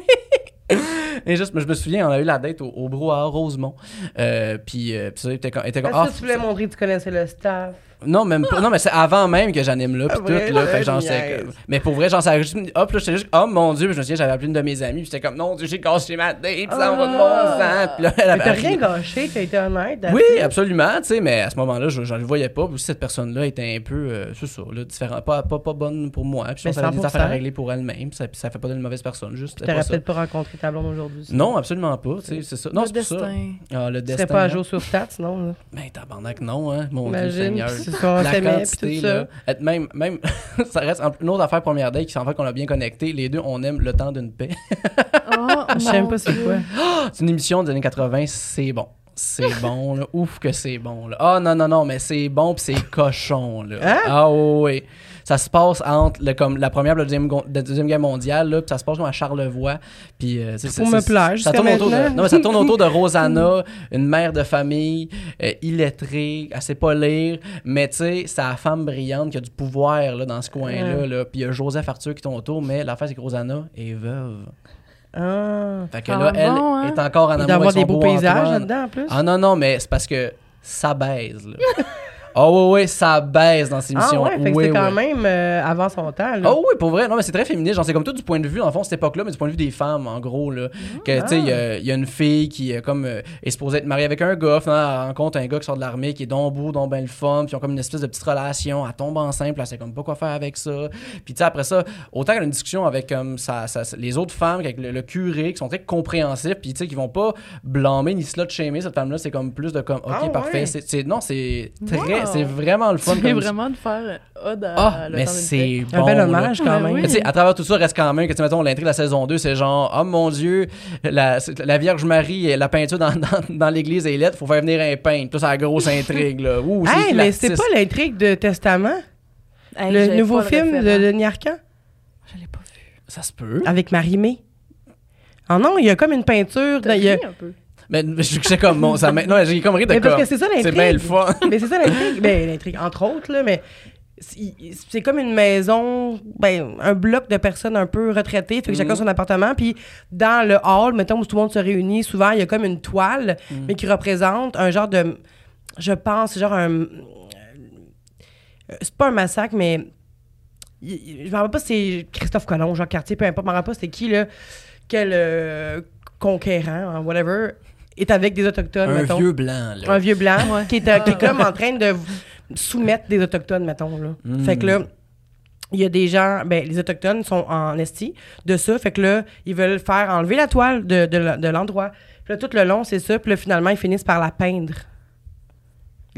et juste, je me souviens, on a eu la date au, au brouhaha Rosemont. Euh, puis, euh, puis ça, était comme, était comme, ah, tu voulais montrer que tu connaissais le staff? Non, même pas. Non, mais c'est avant même que j'anime là, puis Ah, tout, là. Fait que genre, je c'est niaise. comme- Mais pour vrai, genre, ça a juste. Hop, là, j'étais juste. Oh mon dieu, puis je me souviens, j'avais appelé une de mes amies, puis j'étais comme, non, Dieu, j'ai cassé ma date, puis ça en va de bon sens. Puis là, elle Mais avait t'as ri. rien gâché, t'as été honnête. Oui, absolument, tu sais, mais à ce moment-là, je, je le voyais pas. Puis aussi, cette personne-là était un peu, euh, c'est ça, là, différent, pas, pas, pas bonne pour moi. Puis je Mais pense qu'elle avait des 100%. affaires à régler pour elle-même. Ça, ça fait pas d'une mauvaise personne, juste. T'aurais ça. peut-être pas rencontré ta blonde aujourd'hui. Non, absolument pas, tu sais, c'est ça. Non, c'est ça. Ah, le Tu destin. serais pas à hein. jour sur stats, non? là? Ben, tabarnak, non, hein, mon Dieu Imagine, Seigneur. C'est ça, on La quantité, tout ça. là. Être Même, même ça reste un- une autre affaire première date qui s'en fait qu'on a bien connecté. Les deux, on aime le temps d'une paix. Oh, Je sais pas c'est quoi. C'est une émission des années 80, c'est bon. C'est bon, là. Ouf que c'est bon, là. Ah non, non, non, mais c'est bon pis c'est cochon, là. Hein? Ah oui. Ça se passe entre le, comme, la première et la deuxième, la deuxième guerre mondiale, là, pis ça se passe comme à Charlevoix. Puis, euh, c'est- me plaire ça tourne autour de, maintenant. Non, mais ça tourne autour de Rosanna, une mère de famille, euh, illettrée, elle sait pas lire, mais tu sais, c'est la femme brillante qui a du pouvoir, là, dans ce coin-là, là. Puis il y a Joseph Arthur qui tourne autour, mais l'affaire, c'est que Rosanna est veuve. Ah. Fait que Ah là, elle bon, hein? est encore en amour avec son des beaux beau paysages là-dedans en plus. Ah non, non, mais c'est parce que ça baise, là. oh ouais, ouais, ça baise dans ces Ah émissions. ouais, fait que Oui, c'était quand oui. même euh, avant son temps. Là. Oh oui, pour vrai. Non, mais c'est très féministe. Genre, c'est comme tout du point de vue, en fond, cette époque-là, mais du point de vue des femmes, en gros, là. Que, tu sais, il y a- il y, a une fille qui euh, comme, euh, est supposée être mariée avec un gars, finalement, elle rencontre un gars qui sort de l'armée, qui est donc beau, donc ben le fun, puis ils ont comme une espèce de petite relation, elle tombe enceinte, puis elle sait comme pas quoi faire avec ça. Puis, tu sais, après ça, autant qu'elle a une discussion avec comme, sa- sa- les autres femmes, avec le, le curé, qui sont très compréhensifs, puis, tu sais, qui vont pas blâmer ni slut shamer cette femme-là, c'est comme plus de comme, ok, Ah parfait. C'est- c'est- non, c'est très, Wow. C'est vraiment le fun. C'est comme- vraiment de faire ode à Ah, le mais c'est Un bon. bel là. hommage quand Ben même. oui. Mais tu sais, à travers tout ça, reste quand même que, mettons, l'intrigue de la saison 2, c'est genre, oh mon Dieu, la, la Vierge Marie, la peinture dans, dans, dans l'église est lettre, faut faire venir un peintre. Tout ça, la grosse intrigue, là. Ouh, Hey, mais c'est pas l'intrigue de Testament, Hey, le nouveau pas le film de. Denis Arcand? Je l'ai pas vu. Ça se peut. avec Marie-Mé. Ah non, il y a comme une peinture. Il y a- un peu. Mais je sais comme, bon, ça m'a- non, j'ai comme ri de Mais parce comme, que c'est ça l'intrigue. C'est bien le fun. mais c'est ça l'intrigue. ben, l'intrigue, entre autres, là, mais c'est comme une maison, ben, un bloc de personnes un peu retraitées, fait que chacun Mhm. son appartement, puis dans le hall, mettons, où tout le monde se réunit, souvent, il y a comme une toile, Mhm. mais qui représente un genre de, je pense, genre un, c'est pas un massacre, mais je me rappelle pas si c'est Christophe Colomb, Jacques Cartier, peu importe, je me rappelle pas c'était qui, là, quel euh, conquérant, hein, whatever, est avec des Autochtones, Un mettons. vieux blanc, là. Un vieux blanc Ouais. qui, est, euh, qui est comme en train de soumettre des Autochtones, mettons. Là. Mm. Fait que là, il y a des gens, ben, les Autochtones sont en esti de ça. Fait que là, ils veulent faire enlever la toile de, de, de l'endroit. Puis là, tout le long, c'est ça. Puis là, finalement, ils finissent par la peindre.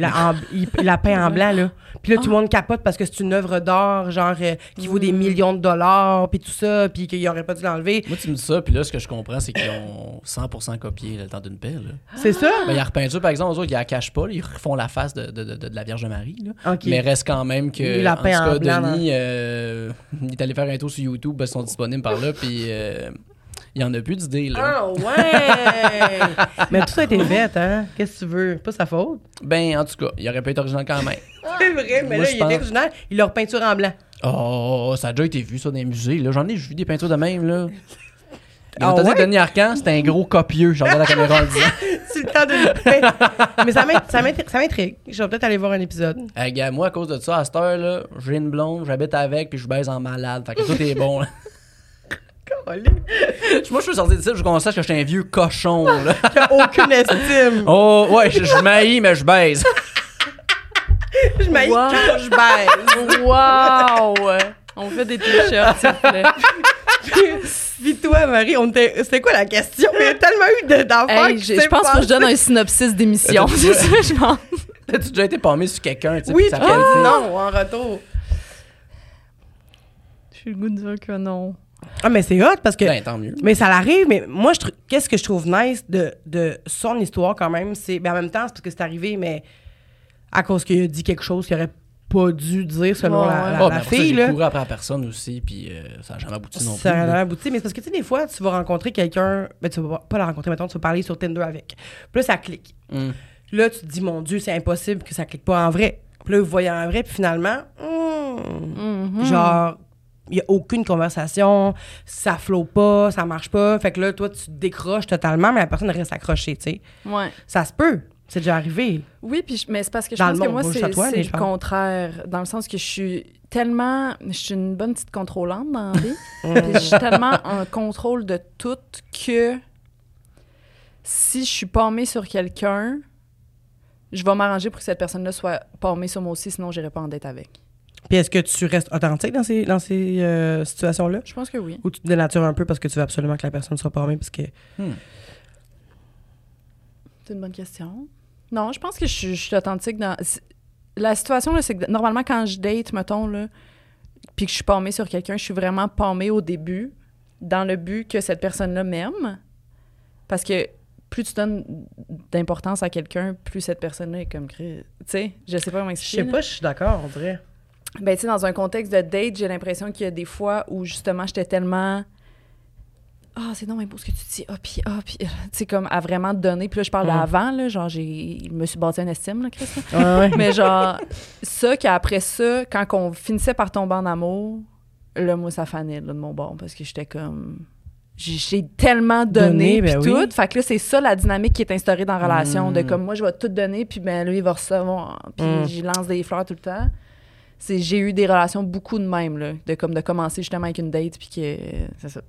La, en- il, la peint en blanc, là. Puis là, tout le monde capote parce que c'est une œuvre d'art, genre, euh, qui vaut des millions de dollars, puis tout ça, puis qu'il aurait pas dû l'enlever. Moi, tu me dis ça, puis là, ce que je comprends, c'est qu'ils ont 100% copié le temps d'une paix. C'est ça? Ben, il y a repeinture, par exemple, eux autres, ils la cachent pas, là, ils refont la face de, de, de, de la Vierge Marie, là. Mais reste quand même que. Il la en tout peint en cas, blanc, Denis, euh, il est allé faire un tour sur YouTube, parce qu'ils sont disponibles par là, puis euh, il y en a plus d'idées, là. Ah ouais! Mais tout ça a été fait, hein? Qu'est-ce que tu veux? Pas sa faute? Ben, en tout cas, il aurait pu être original quand même. C'est vrai, mais Moi, là, je il pense- est original. Il leur peinture en blanc. Oh, ça a déjà été vu, ça, dans les musées, là. J'en ai vu des peintures de même, là. Ah On t'a dit ouais? que Denis Arcand, c'était un gros copieux. J'ai regardé la caméra en le disant. C'est le temps de. Mais, mais ça m'int- ça m'int- ça m'intrigue. Je vais peut-être aller voir un épisode. Hey, gars, moi, à cause de ça, à cette heure, là, j'ai une blonde, j'habite avec, puis je baise en malade. Fait que tout est bon, là. Moi, je suis sorti de ça, je constate que j'étais un vieux cochon, là. Aucune estime. Oh, ouais, je, je m'haïs, mais je baise. Je m'haïs Wow. quand je baise. Wow! On fait des t-shirts, s'il vous plaît. Puis toi, Marie, on était- c'était quoi la question? Il y a tellement eu de- d'affaires Hey, je, je pense que je passé. donne un synopsis d'émission. Attends, C'est ça, je pense. T'as-tu déjà été palmé sur quelqu'un, tu sais, Oui, ça fait- non, en retour. J'ai le goût de dire que non. Ah, mais c'est hot parce que. Ben, tant mieux. Mais ça l'arrive, mais moi, je qu'est-ce que je trouve nice de, de son histoire quand même, c'est. Ben, en même temps, c'est parce que c'est arrivé, mais à cause qu'il a dit quelque chose qu'il aurait pas dû dire selon Ouais, la, la- Ah, la ben, fille, j'ai là. couru après la personne aussi, puis euh, ça n'a jamais abouti non plus. Ça a là. abouti. Mais c'est parce que, tu sais, des fois, tu vas rencontrer quelqu'un, ben, tu vas pas la rencontrer, maintenant tu vas parler sur Tinder avec. Puis là, ça clique. Hum. Là, tu te dis, mon Dieu, c'est impossible que ça clique pas en vrai. Puis là, vous voyez en vrai, puis finalement, hmm, Mhm. genre, il n'y a aucune conversation, ça flot pas, ça marche pas. Fait que là, toi, tu te décroches totalement, mais la personne reste accrochée, tu sais. Ouais. Ça se peut. C'est déjà arrivé. Oui, puis je- mais c'est parce que je Dans pense que moi, c'est je le contraire. Dans le sens que je suis tellement. Je suis une bonne petite contrôlante dans la vie. Je suis tellement en contrôle de tout que si je suis palmée sur quelqu'un, je vais m'arranger pour que cette personne-là soit palmée sur moi aussi, sinon j'irai pas en date avec. Puis est-ce que tu restes authentique dans ces, dans ces euh, situations-là? Je pense que oui. Ou tu te dénatures un peu parce que tu veux absolument que la personne soit parmée parce que... Hmm. C'est une bonne question. Non, je pense que je suis, je suis authentique dans. La situation, là, c'est que normalement, quand je date, mettons, là, puis que je suis palmée sur quelqu'un, je suis vraiment palmée au début, dans le but que cette personne-là m'aime. Parce que plus tu donnes d'importance à quelqu'un, plus cette personne-là est comme. Tu sais, je sais pas comment Je expliquer. sais là. pas, je suis d'accord, on dirait. Ben, tu sais, dans un contexte de date, j'ai l'impression qu'il y a des fois où justement j'étais tellement. Ah, c'est non, mais beau ce que tu dis. Ah, puis, ah, puis. Tu sais, comme à vraiment donner. Puis là, je parle Mm. d'avant, là. Genre, j'ai. Je me suis bâti une estime, là, Chris. là. Ouais, ouais. mais genre, ça, qu'après ça, quand on finissait par tomber en amour, là, moi, ça fanait, là, de mon bord. Parce que j'étais comme. J'ai tellement donné, Donné, ben puis oui. tout. Fait que là, c'est ça la dynamique qui est instaurée dans la relation. De Mm. comme moi, je vais tout donner, puis ben lui, il va recevoir. Puis Mm. j'y lance des fleurs tout le temps. C'est, j'ai eu des relations beaucoup de même, là. De comme de commencer justement avec une date, puis que. C'est ça.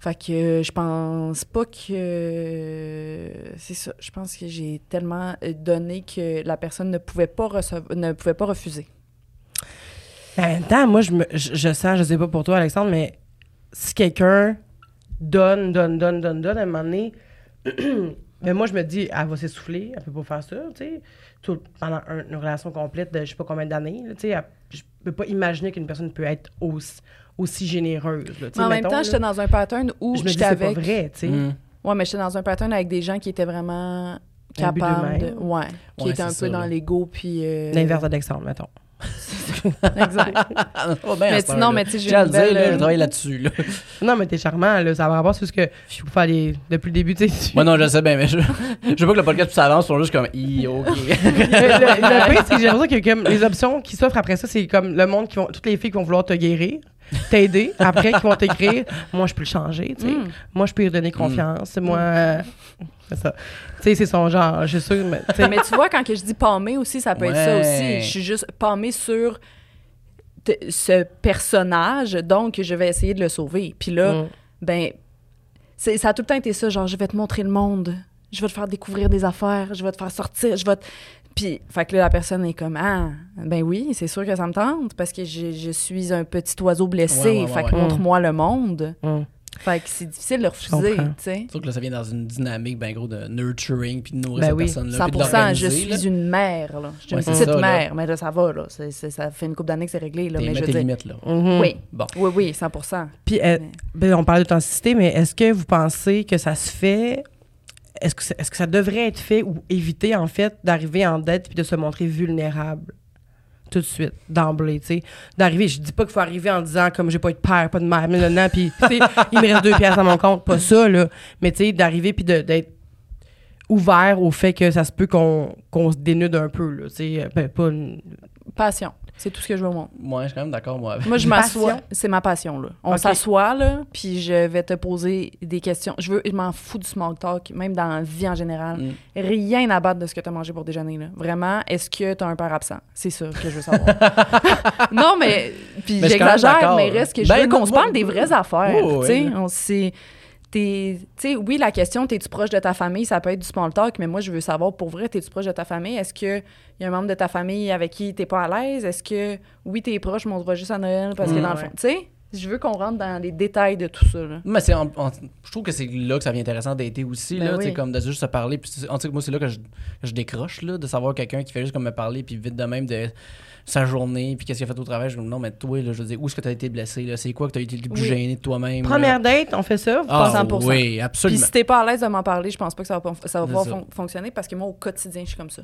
Fait que euh, je pense pas que. C'est ça. Je pense que j'ai tellement euh, donné que la personne ne pouvait pas, ne pouvait pas refuser. Temps, moi, je, me, je, je sens, je sais pas pour toi, Alexandre, mais si quelqu'un donne, donne, donne, donne, donne, à un moment donné, mais moi, je me dis, elle va s'essouffler, elle peut pas faire ça, tu sais, tout- pendant un- une relation complète de je sais pas combien d'années, tu sais, je peux pas imaginer qu'une personne peut être aussi, aussi généreuse, là, tu sais, Mais en même temps, j'étais dans un pattern où je me dis, pas vrai, tu sais. Hmm. Ouais, mais j'étais dans un pattern avec des gens qui étaient vraiment capables de. Ouais. Qui Ouais, étaient un peu dans l'ego, puis. euh, L'inverse d'Alexandre, mettons. Exact. Oh, ben, mais sinon, mais tu sais, j'ai J'ai à une le dire, là, euh, je travaille là-dessus. Là. Non, mais t'es charmant, là, ça va rapport, c'est juste que faut faire les, depuis le début, tu sais, tu- Moi, non, je sais bien, mais je, je veux pas que le podcast s'avance, ils sont juste comme, i, ok. le, le- le pire, c'est que j'ai l'impression que comme, les options qui s'offrent après ça, c'est comme le monde qui vont. Toutes les filles qui vont vouloir te guérir, t'aider, après qui vont t'écrire Moi, je peux le changer, tu sais. Mm. Moi, je peux lui donner confiance. Moi. euh, c'est ça. Tu sais, c'est son genre, je suis sûre, mais. mais tu vois, quand que je dis palmer aussi, ça peut être ça aussi. Je suis juste palmée sur ce personnage, donc je vais essayer de le sauver. Puis là, mm. ben, c'est- ça a tout le temps été ça, genre, je vais te montrer le monde, je vais te faire découvrir des affaires, je vais te faire sortir, je vais te... Puis, fait que là, la personne est comme, ah, ben oui, c'est sûr que ça me tente, parce que je, je suis un petit oiseau blessé, Ouais, ouais, fait ouais, que montre-moi le monde. Mm. Fait que c'est difficile de refuser, tu sais. Sauf que là, ça vient dans une dynamique, ben gros, de nurturing, puis de nourrir Ben cette oui, personne-là. puis de 100 je suis là. une mère, là. Je suis Ouais, une c'est petite ça, là. mère, mais là, ça va, là. C'est- c'est- ça fait une couple d'années que c'est réglé, là. T'es- Mais je tes limites, là. Mhm. Oui, Bon. oui, oui, 100% Puis, euh, Mais- ben, on parle d'authenticité, mais est-ce que vous pensez que ça se fait. Est-ce que, ça- devrait être fait ou éviter, en fait, d'arriver en dette puis de se montrer vulnérable tout de suite, d'emblée, tu sais? D'arriver, je dis pas qu'il faut arriver en disant, comme j'ai pas de père, pas de mère, mais non, puis, il me reste deux pièces dans mon compte, pas ça, là. Mais, tu sais, d'arriver puis d'être ouvert au fait que ça se peut qu'on se dénude un peu, là, tu sais. Ben, pas Passion. C'est tout ce que je veux au monde. Moi, je suis quand même d'accord, moi. avec- Moi, je m'assois. C'est ma passion, là. On s'assoit, là, puis je vais te poser des questions. Je veux, je m'en fous du small talk, même dans la vie en général. Mm. Rien à battre de ce que tu as mangé pour déjeuner, là. Vraiment, est-ce que tu as un père absent? C'est ça que je veux savoir. non, mais. Puis j'exagère, mais reste que je Ben, veux qu'on se parle des vraies affaires. Tu sais, ouais. on tu sais, oui, la question, t'es-tu proche de ta famille? Ça peut être du small talk, mais moi, je veux savoir, pour vrai, t'es-tu proche de ta famille? Est-ce qu'il y a un membre de ta famille avec qui t'es pas à l'aise? Est-ce que, oui, t'es proche, mais on se voit juste à Noël? Parce que Mm. dans le fond, Ouais. tu sais, je veux qu'on rentre dans les détails de tout ça, là. Mais c'est je trouve que c'est là que ça devient intéressant d'aider aussi, Ben là, oui. comme de juste se parler. Puis, en tout cas, moi, c'est là que je, que je décroche, là, de savoir quelqu'un qui fait juste comme me parler, puis vite de même de sa journée, puis qu'est-ce qu'il a fait au travail. Je me dis, non, mais toi, là, je dire, où est-ce que tu as été blessé, là? C'est quoi que tu as été le plus Oui. gêné de toi-même? là? Première date, on fait ça? Vous ah, pensez- 100%. Oui, Puis absolument. si t'es pas à l'aise de m'en parler, je pense pas que ça va, pas- ça va C'est pouvoir ça. fon- fonctionner parce que moi, au quotidien, je suis comme ça.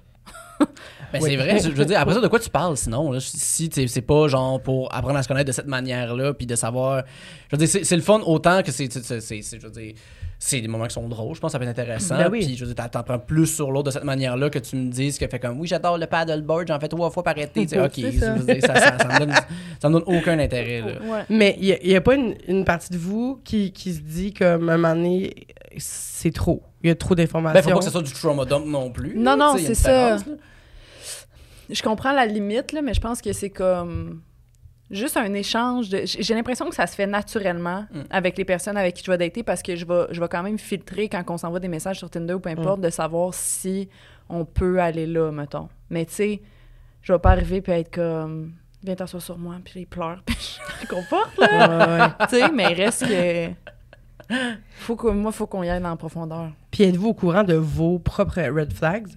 Ben, Oui. C'est vrai, je veux dire, après ça, de quoi tu parles sinon? Là, si c'est pas genre pour apprendre à se connaître de cette manière-là, puis de savoir. Je veux dire, c'est le fun autant que c'est. Je veux dire, c'est des moments qui sont drôles, je pense que ça peut être intéressant. Ben oui. Puis je veux dire, t'en- prends plus sur l'autre de cette manière-là que tu me dises que fait comme oui, j'adore le paddleboard, j'en fais trois fois par été. Tu sais, ok, ça. dire, ça, ça, ça me donne, ça me donne aucun intérêt. Là. Ouais. Mais il n'y a, pas une, une partie de vous qui, qui se dit comme un moment donné, c'est trop. Il y a trop Ben, d'informations. faut pas que ce soit du trauma dump non plus. Non, là, non, a c'est ça. là. Je comprends la limite, là, mais je pense que c'est comme juste un échange. De... J'ai l'impression que ça se fait naturellement Mm. avec les personnes avec qui je vais dater parce que je vais, je vais quand même filtrer quand on s'envoie des messages sur Tinder ou peu importe de savoir si on peut aller là, mettons. Mais tu sais, je vais pas arriver puis être comme viens t'asseoir sur moi puis il pleure puis je conforte là. Ouais, ouais. tu sais, mais reste que faut que moi faut qu'on y aille en profondeur. Puis êtes-vous au courant de vos propres red flags?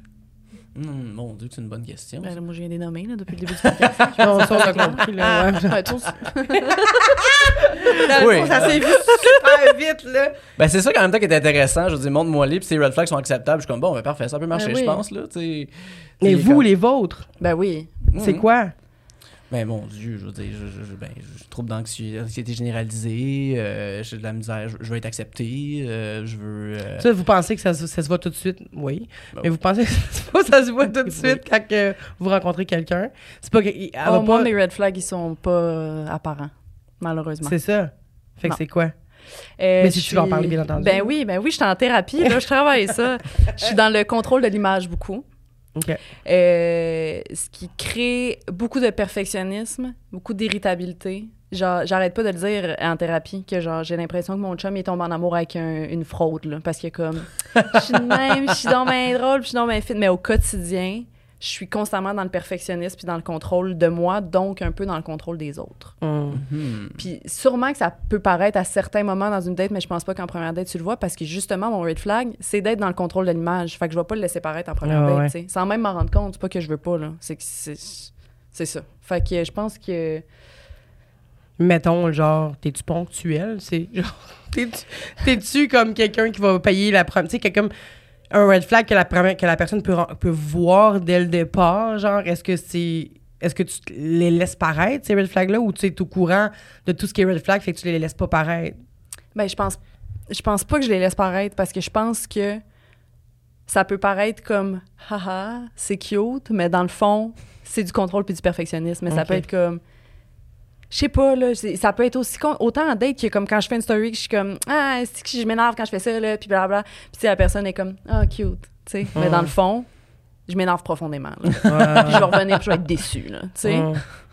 Hum, mon Dieu, c'est une bonne question. Ben, moi je viens des nommer là, depuis le début du podcast. Non, ça, on a compris, là. ouais. Ouais, Oui. ça s'est vu super vite, là. Ben, c'est ça qu'en même temps qui est intéressant. Je veux dire, montre-moi les, puis ces red flags sont acceptables. Je suis comme, bon, ben, parfait, ça peut marcher, Ben oui. je pense, là, tu sais. Mais vous, quand- les vôtres, Ben oui. c'est Mhm. quoi? Ben, mon Dieu, je veux dire, je, je, je- ben, je trouble d'anxiété anxiété généralisée, euh, j'ai de la misère, je, je veux être accepté, euh, je veux. euh, Ça, vous pensez que ça, se- ça se voit tout de suite? Oui. Ben Mais oui. vous pensez que ça se voit, ça se voit tout de Oui. suite quand vous rencontrez quelqu'un? C'est pas que. Oh, moi, pas- mes red flags, ils sont pas apparents, malheureusement. C'est ça. Fait que c'est quoi? Euh, Mais si je tu veux en parler, bien entendu. Ben oui, ben oui, je suis en thérapie, là, je travaille ça. Je suis dans le contrôle de l'image beaucoup. Euh, ce qui crée beaucoup de perfectionnisme, beaucoup d'irritabilité. J'arrête pas de le dire en thérapie que j'ai l'impression que mon chum il tombe en amour avec un- une fraude parce que comme je suis de même, je suis dans drôle, je suis dans bien fit, mais au quotidien, je suis constamment dans le perfectionnisme puis dans le contrôle de moi, donc un peu dans le contrôle des autres. Hum. hmm. Puis sûrement que ça peut paraître à certains moments dans une date, mais je pense pas qu'en première date tu le vois parce que justement mon red flag, c'est d'être dans le contrôle de l'image. Fait que je vais pas le laisser paraître en première Ah date, ouais. tu sais. Sans même m'en rendre compte, c'est pas que je veux pas là, c'est que c'est c'est ça. Fait que je pense que Mettons, genre, t'es-tu ponctuel? C'est genre, t'es-tu, t'es-tu comme quelqu'un qui va payer la première. Tu sais, quelqu'un. Un red flag que la, première- que la personne peut, peut voir dès le départ, genre, est-ce que c'est. Est-ce que tu les laisses paraître, ces red flags-là, ou tu es au courant de tout ce qui est red flag, fait que tu les laisses pas paraître? ben je pense je pense pas que je les laisse paraître parce que je pense que ça peut paraître comme haha, c'est cute, mais dans le fond, c'est du contrôle puis du perfectionnisme, mais ça peut être comme je sais pas là, ça peut être aussi con- autant en date que comme quand je fais une story que je suis comme ah, c'est que je m'énerve quand je fais ça là, puis blabla, puis la personne est comme ah cute, tu sais, mais dans le fond, je m'énerve profondément là. Ouais. puis je vais revenir puis je vais être déçue là, tu sais.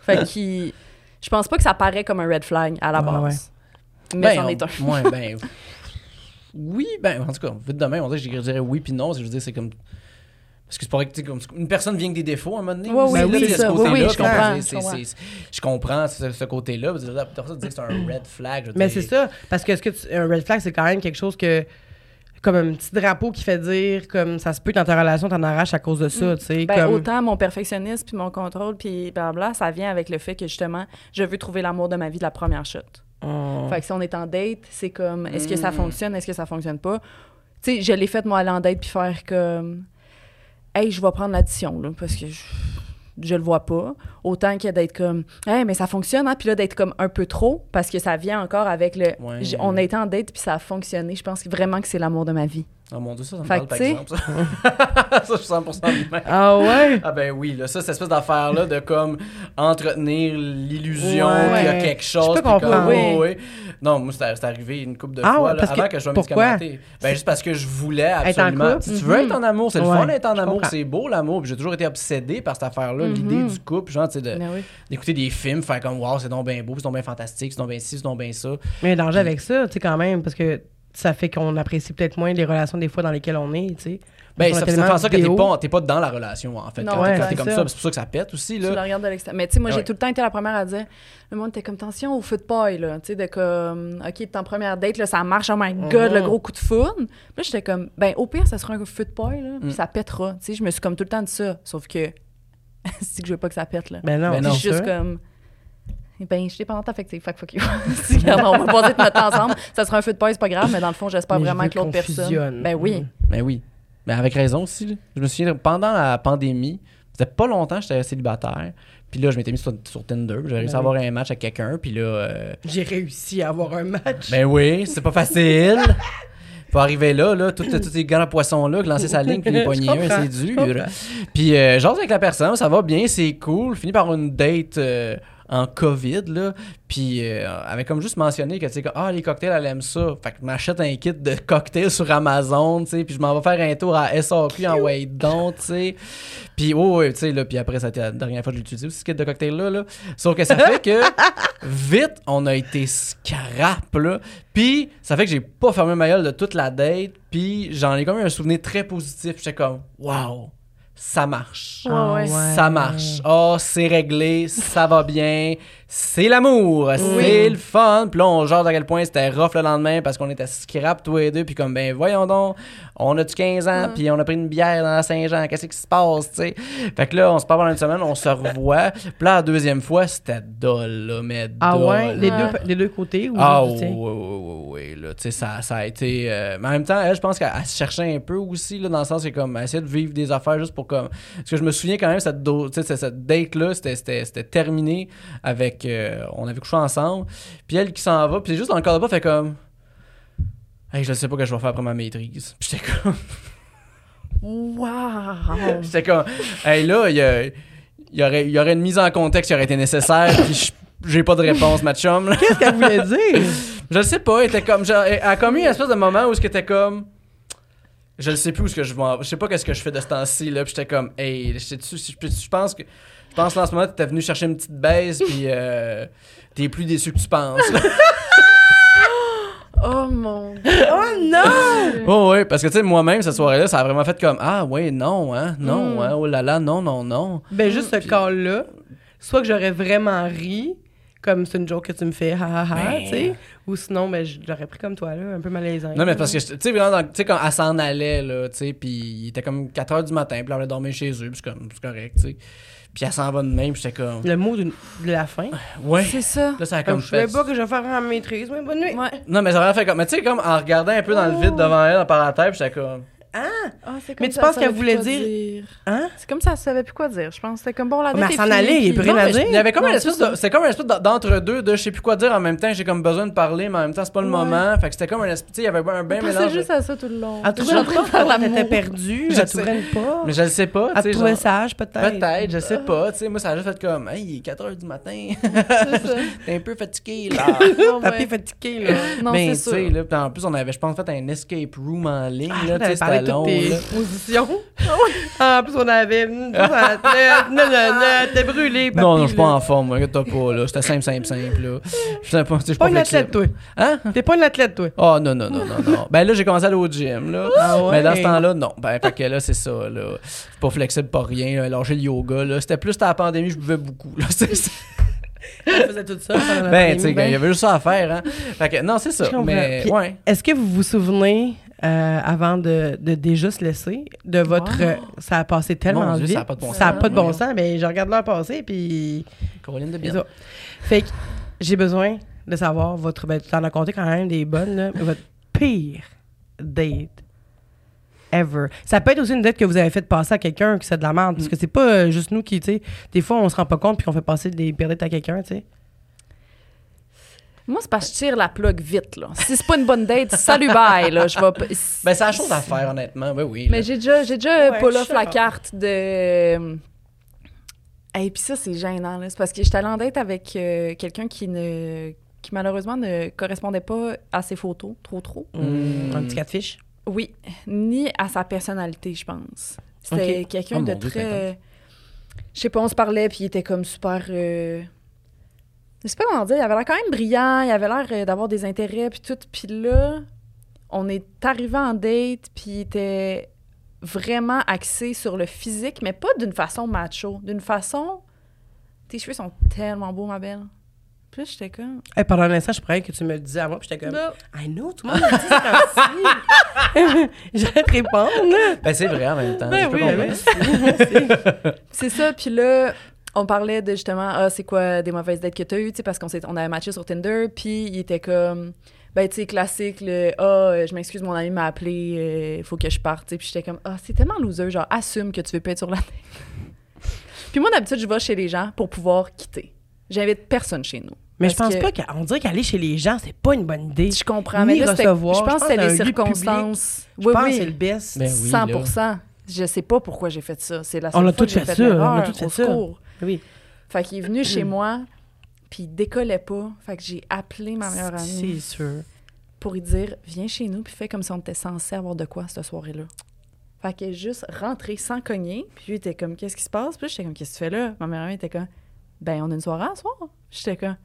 Fait que je pense pas que ça paraît comme un red flag à la Ouais, base. Mais Ben, c'en est un. ouais, ben. Oui, ben, en tout cas, vite demain, on dirait que je dirais oui puis non. Je veux dire, c'est comme. Parce que c'est pas vrai que, comme une personne vient avec des défauts à un moment donné. Oui, là, c'est tu sais, il y a ce ça. Oui, côté-là, oui, je puis on comprends, dit, je c'est- comprends. c'est- Je comprends ce, ce côté-là. Parce que là, Après ça, tu dis que c'est un red flag. je Mais c'est ça, parce que, ce que tu- un red flag, c'est quand même quelque chose que. Comme un petit drapeau qui fait dire, comme ça se peut que dans ta relation, t'en arraches à cause de ça, tu sais. Ben, comme... autant mon perfectionnisme puis mon contrôle puis blabla, ça vient avec le fait que justement, je veux trouver l'amour de ma vie de la première shot. Hum. Fait que si on est en date, c'est comme est-ce que ça Mm. fonctionne, est-ce que ça fonctionne pas? Tu sais, je l'ai fait moi aller en date puis faire comme hey, je vais prendre l'addition parce que je, je le vois pas. Autant que d'être comme hey, mais ça fonctionne hein, puis là d'être comme un peu trop parce que ça vient encore avec le Ouais. on a été en date puis ça a fonctionné. Je pense vraiment que c'est l'amour de ma vie. Oh mon dieu, ça, ça me Fait parle, par exemple. Ça, ça je suis 100% de même. Ah ouais? Ah ben oui, là, ça, cette espèce d'affaire-là de comme entretenir l'illusion Ouais. qu'il y a quelque chose. Je peux comme, Oui. ouais. Non, moi, c'est arrivé une couple de Ah fois ouais, là, avant que- que, je sois médicamenté. Ben juste parce que je voulais en absolument. Si tu veux Mhm. être en amour, c'est le fun d'être en amour, c'est beau l'amour. J'ai toujours été obsédé par cette affaire-là, Mhm. l'idée du couple, genre, tu sais, de- Ben oui. d'écouter des films, faire comme, wow, c'est donc bien beau, c'est donc bien fantastique, c'est donc bien ci, c'est donc bien ça. Mais le danger avec ça, tu sais, quand même, parce que ça fait qu'on apprécie peut-être moins les relations des fois dans lesquelles on est, tu sais. Ben, ça, fait en sorte que t'es pas, t'es pas dans la relation, en fait. Non, quand ouais, t'es- comme ça. ça, c'est pour ça que ça pète aussi, Tu le là. regardes de l'extérieur. Mais tu sais, moi, Ah j'ai ouais. tout le temps été la première à dire le monde était comme tension au feu de paille, là. Tu sais, de comme, OK, t'es en première date, là, ça marche, oh my god, Mhm. le gros coup de foudre. Puis là, j'étais comme, ben, au pire, ça sera un feu de paille, là, puis Mm. ça pètera. Tu sais, je me suis comme tout le temps dit ça. Sauf que, c'est que je veux pas que ça pète, là. Ben non, Ben non. je suis juste comme, ben, je suis dépendante affective, fuck, fuck you. Si, on va passer de notre temps ensemble. Ça sera un feu de paille, c'est pas grave, mais dans le fond, j'espère je vraiment que l'autre personne. fusionne. Ben oui. Ben oui. Mais avec raison aussi. Je me souviens, pendant la pandémie, c'était pas longtemps que j'étais célibataire. Puis là, je m'étais mis sur, sur Tinder. J'ai réussi Ben à avoir un match avec quelqu'un. Puis là, euh, J'ai réussi à avoir un match. ben oui, c'est pas facile. Faut arriver là, là, tous ces grands poissons-là, lancer sa ligne, puis les poignées, Je comprends, c'est je dur. Puis, euh, j'ose avec la personne, ça va bien, c'est cool. Fini par une date euh, en COVID, là. Puis euh, elle avait comme juste mentionné que, tu sais, que, ah, les cocktails, elle aime ça. Fait que je m'achète un kit de cocktails sur Amazon, tu sais. Puis je m'en vais faire un tour à SAQ en Wait Don't, tu sais. Puis, oh, ouais, tu sais, là. Puis après, ça a été la dernière fois que j'ai utilisé ce kit de cocktail-là, là. Sauf que ça fait que, vite, on a été scrap, là. Puis, ça fait que j'ai pas fermé ma gueule de toute la date. Puis, j'en ai comme eu un souvenir très positif. J'étais comme, waouh, ça marche. Ouais, ouais. Ça marche. Oh, c'est réglé, ça va bien. C'est l'amour, c'est le fun. Puis là, on jase à quel point c'était rough le lendemain parce qu'on était scrap tous les deux. Puis comme, ben voyons donc, on a-tu 15 ans, puis on a pris une bière dans la Saint-Jean, qu'est-ce qui se passe, tu sais? Fait que là, on se parle pendant une semaine, on se revoit. Puis là, la deuxième fois, c'était dol, là, mais Ah ouais, les Ouais. deux, les deux côtés ou Ah oui, oui, oui, oui, là, tu sais, ça, ça a été... euh, mais en même temps, elle, je pense qu'elle elle se cherchait un peu aussi, là, dans le sens que, comme, elle essayait de vivre des affaires juste pour, comme... Parce que je me souviens quand même, cette, cette- cette date-là, c'était- c'était c'était terminé avec... euh, on avait couché ensemble, puis elle qui s'en va, puis juste dans le corps de pas, fait comme... Hey, je sais pas ce que je vais faire après ma maîtrise. Puis j'étais comme... Wow! J'étais comme... Hey, là, il y, a- il y aurait, il y aurait une mise en contexte qui aurait été nécessaire, puis j'ai pas de réponse, ma chum. Qu'est-ce qu'elle voulait dire? Je sais pas, elle était comme genre, elle a comme eu une espèce de moment où ce que était comme je le sais plus où ce que je vais, je sais pas qu'est-ce que je fais de ce temps-ci là, puis j'étais comme hey, je je, je pense que je pense là, en ce moment t'étais venu chercher une petite baisse puis euh, t'es plus déçu que tu penses. Oh mon dieu! oh non! oh ouais, parce que tu sais moi-même cette soirée-là, ça a vraiment fait comme ah ouais, non hein, non Mm. hein, oh là là, non non non. Ben, juste ce Puis- call-là, soit que j'aurais vraiment ri, comme c'est une joke que tu me fais, ha ha ha, Ben. tu sais, ou sinon, ben, je l'aurais pris comme toi, là, un peu malaisant. Non mais parce que tu sais vraiment dans- tu sais quand elle s'en allait là, tu sais puis il était comme 4h du matin, puis elle allait dormir chez eux, puis c'est comme c'est correct, tu sais. Puis elle s'en va de même, puis j'étais comme Le mot de la fin? ouais. C'est ça. Là ça a Comme comme je savais fait pas que je vais faire en maîtrise, mais bonne nuit. Ouais. Non, mais ça m'a fait comme. Mais tu sais, comme en regardant un peu dans le vide devant elle, par la tête, puis j'étais comme. Ah, c'est Mais tu ça, penses elle qu'elle voulait dire- Hein? C'est comme ça, elle savait plus quoi dire. Je pense que c'était comme bon, la Mais date elle est s'en allait, il y a puis- plus rien à mais dire. Il y avait comme Non, une espèce c'est ça. de. C'est comme une espèce de- d'entre-deux de je sais plus quoi dire en même temps, j'ai comme besoin de parler, mais en même temps, c'est pas le Ouais. moment. Fait que c'était comme un espèce. Tu sais, il y avait un bien Elle mélange. de- juste à ça tout le long. Elle trouvait était l'amour. perdue, Je elle sais. trouvait pas. Mais je le sais pas, Elle trouvait sage, peut-être. Peut-être, je sais pas. Tu sais, moi, ça a juste fait comme. Hey, il est 4 h du matin. C'est ça. T'es un peu fatigué, là. Ouais. fatigué, là. Non, c'est tu sais, sûr. là. Puis en plus, on avait, je pense, fait un escape room en ligne, Ah, là. Toutes tes là. positions. en plus, on avait... Non, non, non, t'es brûlé, Non, non, je suis pas en forme, regarde-toi pas, là. C'était simple, simple, simple, là. Je suis pas, Pas une athlète, toi. Hein? T'es pas une athlète, toi. Oh non, non, non, non, non. ben là, j'ai commencé à aller au gym, là. Ah ouais? Mais dans ce temps-là, non. Ben, fait que là, c'est ça, là. Pas flexible, pas rien. là. Lâcher le yoga, là. C'était plus à la pandémie, je buvais beaucoup, là. C'est ça. Faisait tout ça Ben, tu sais, pandémie. il y avait juste ça à faire, hein. Fait que, non, c'est ça. Mais, ouais. Est-ce que vous vous souvenez, euh, avant de, de déjà se laisser, de votre... Wow. euh, ça a passé tellement Dieu, vite. ça a pas de bon Ça a sens. pas de bon sens, mais je regarde l'heure passer, puis... Caroline de bien. Fait que j'ai besoin de savoir votre... Ben, tu en as compté quand même des bonnes, là, mais votre pire date ever. Ça peut être aussi une date que vous avez fait passer à quelqu'un qui c'est de la merde, parce que c'est pas euh, juste nous qui, tu sais, des fois, on se rend pas compte puis qu'on fait passer des pires dates à quelqu'un, tu sais. Moi, c'est parce que je tire la plug vite, là. Si c'est pas une bonne date, salut, bye, là. Je vais pas- Ben, c'est la chose à faire, honnêtement. Ben oui. Mais j'ai déjà, j'ai déjà Ouais, pull off la carte de. Et puis ça, c'est gênant. là. C'est parce que j'étais allée en date avec euh, quelqu'un qui ne qui malheureusement ne correspondait pas à ses photos, trop trop. Mm. Un petit catfish. Oui, ni à sa personnalité, je pense. C'était quelqu'un Oh, de très. Je sais pas, on se parlait, puis il était comme super. euh, Je sais pas comment dire, il avait l'air quand même brillant, il avait l'air euh, d'avoir des intérêts, puis tout. Puis là, on est arrivé en date, puis il était vraiment axé sur le physique, mais pas d'une façon macho, d'une façon. Tes cheveux sont tellement beaux, ma belle. Puis là, j'étais comme. Hey, pendant un instant, je croyais que tu me le disais à moi, puis j'étais comme, Non. I know, tout le monde me dit ce temps-ci. J'allais te répondre. Ben, c'est vrai en même temps. Ben oui, ben. C'est ça, puis là, on parlait de justement, ah, c'est quoi des mauvaises dates que t'as eues, tu sais, parce qu'on s'est- on avait matché sur Tinder, puis il était comme, ben, tu sais, classique, le, ah, euh, je m'excuse, mon ami m'a appelé, il faut que je parte, tu sais, puis j'étais comme, ah, c'est tellement loser, genre, assume que tu veux pas être sur la date. puis moi, d'habitude, je vais chez les gens pour pouvoir quitter. J'invite personne chez nous. Mais je pense que- pas qu'on dirait qu'aller chez les gens, c'est pas une bonne idée. Je comprends, mais là, c'était- recevoir. je pense que Je les c'est lieu circonstances. Je oui, pense oui. que c'est le best. Ben oui, là. 100 Je sais pas pourquoi j'ai fait ça. C'est la On seule a fois que j'ai fait fait ça, on a fait ça. secours. Oui. Fait qu'il est venu chez moi, Puis il décollait pas. Fait que j'ai appelé ma meilleure amie C'est sûr. pour lui dire Viens chez nous, puis fais comme si on était censé avoir de quoi cette soirée-là. Fait qu'elle est juste rentrée sans cogner. Puis lui était comme Qu'est-ce qui se passe? Puis j'étais comme Qu'est-ce que tu fais là? Ma meilleure amie était comme Ben, on a une soirée ce soir. J'étais comme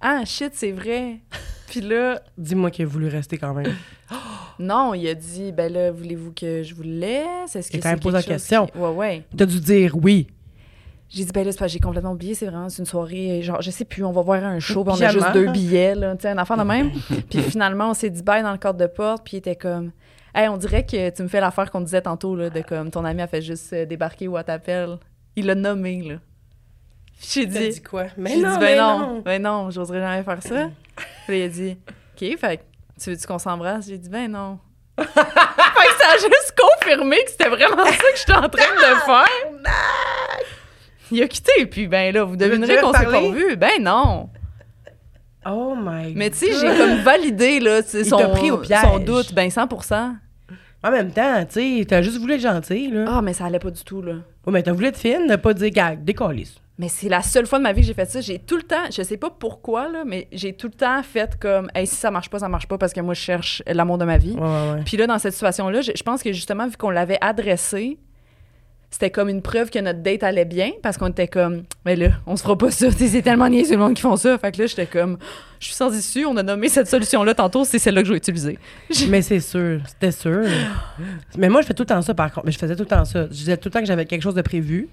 Ah, shit, c'est vrai. puis là, Dis-moi qu'il a voulu rester quand même. non, il a dit Ben là, voulez-vous que je vous laisse? Est-ce que Il a quand même c'est posé la question. qui- Ouais, ouais. T'as dû dire oui. J'ai dit, ben là, j'ai complètement oublié, c'est vraiment c'est une soirée, genre, je sais plus, on va voir un show, puis on a juste deux billets, là, tu sais, un enfant de même. puis finalement, on s'est dit bye dans le cadre de porte, puis il était comme, hey, on dirait que tu me fais l'affaire qu'on disait tantôt, là, de comme, ton ami a fait juste euh, débarquer ou t'appelle. Il l'a nommé, là. J'ai dit, dit quoi? j'ai Mais dit, non, ben mais non, non. ben non, j'oserais jamais faire ça. puis il a dit, OK, fait que tu veux-tu qu'on s'embrasse? J'ai dit, ben non. fait que ça a juste confirmé que c'était vraiment ça que j'étais en train de faire. Il a quitté, puis ben là, vous devinerez qu'on s'est pas revu. Ben non. Oh my Mais tu sais, j'ai comme validé là, Il son, pris au piège. son doute, ben 100% En même temps, tu sais, t'as juste voulu être gentil, là. Ah, mais ça allait pas du tout, là. Ouais, mais t'as voulu être fine, ne pas dire, gag, décalisse. Mais c'est la seule fois de ma vie que j'ai fait ça. J'ai tout le temps, je sais pas pourquoi, là, mais j'ai tout le temps fait comme, hey, si ça marche pas, ça marche pas parce que moi, je cherche l'amour de ma vie. Ouais, ouais, ouais. Puis là, dans cette situation-là, je, je pense que justement, vu qu'on l'avait adressé, c'était comme une preuve que notre date allait bien parce qu'on était comme, mais là, on se fera pas ça. C'est tellement niaiseux le monde qui font ça. Fait que là, j'étais comme, je suis sans issue. On a nommé cette solution-là tantôt, c'est celle-là que je vais utiliser. Mais c'est sûr, c'était sûr. mais moi, je fais tout le temps ça, par contre. Mais je faisais tout le temps ça. Je disais tout le temps que j'avais quelque chose de prévu.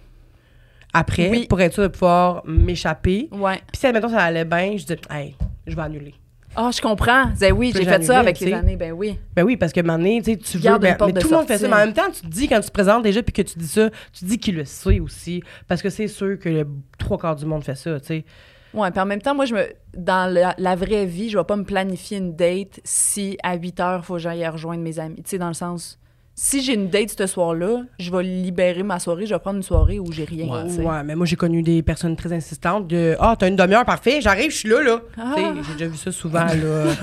Après, Oui. pour être sûr de pouvoir m'échapper. Ouais. Puis si, admettons, ça allait bien, je disais, hey, je vais annuler. Ah, je comprends. Disais, oui, j'ai fait ça avec les années. Ben oui. Ben oui, parce que maintenant, tu sais, tu veux. Ben, mais tout le monde fait ça. Mais en même temps, tu te dis, quand tu te présentes déjà puis que tu dis ça, tu te dis qu'il le sait aussi. Parce que c'est sûr que le trois quarts du monde fait ça, tu sais. Ouais, puis en même temps, moi, je me, dans la, la vraie vie, je vais pas me planifier une date si à 8 heures, il faut que j'aille rejoindre mes amis. Tu sais, dans le sens, si j'ai une date ce soir-là, je vais libérer ma soirée, je vais prendre une soirée où j'ai rien. tu sais. Ouais, mais moi, j'ai connu des personnes très insistantes de Ah, t'as une demi-heure, parfait, j'arrive, je suis là, là. Ah. Tu sais, j'ai déjà vu ça souvent, là.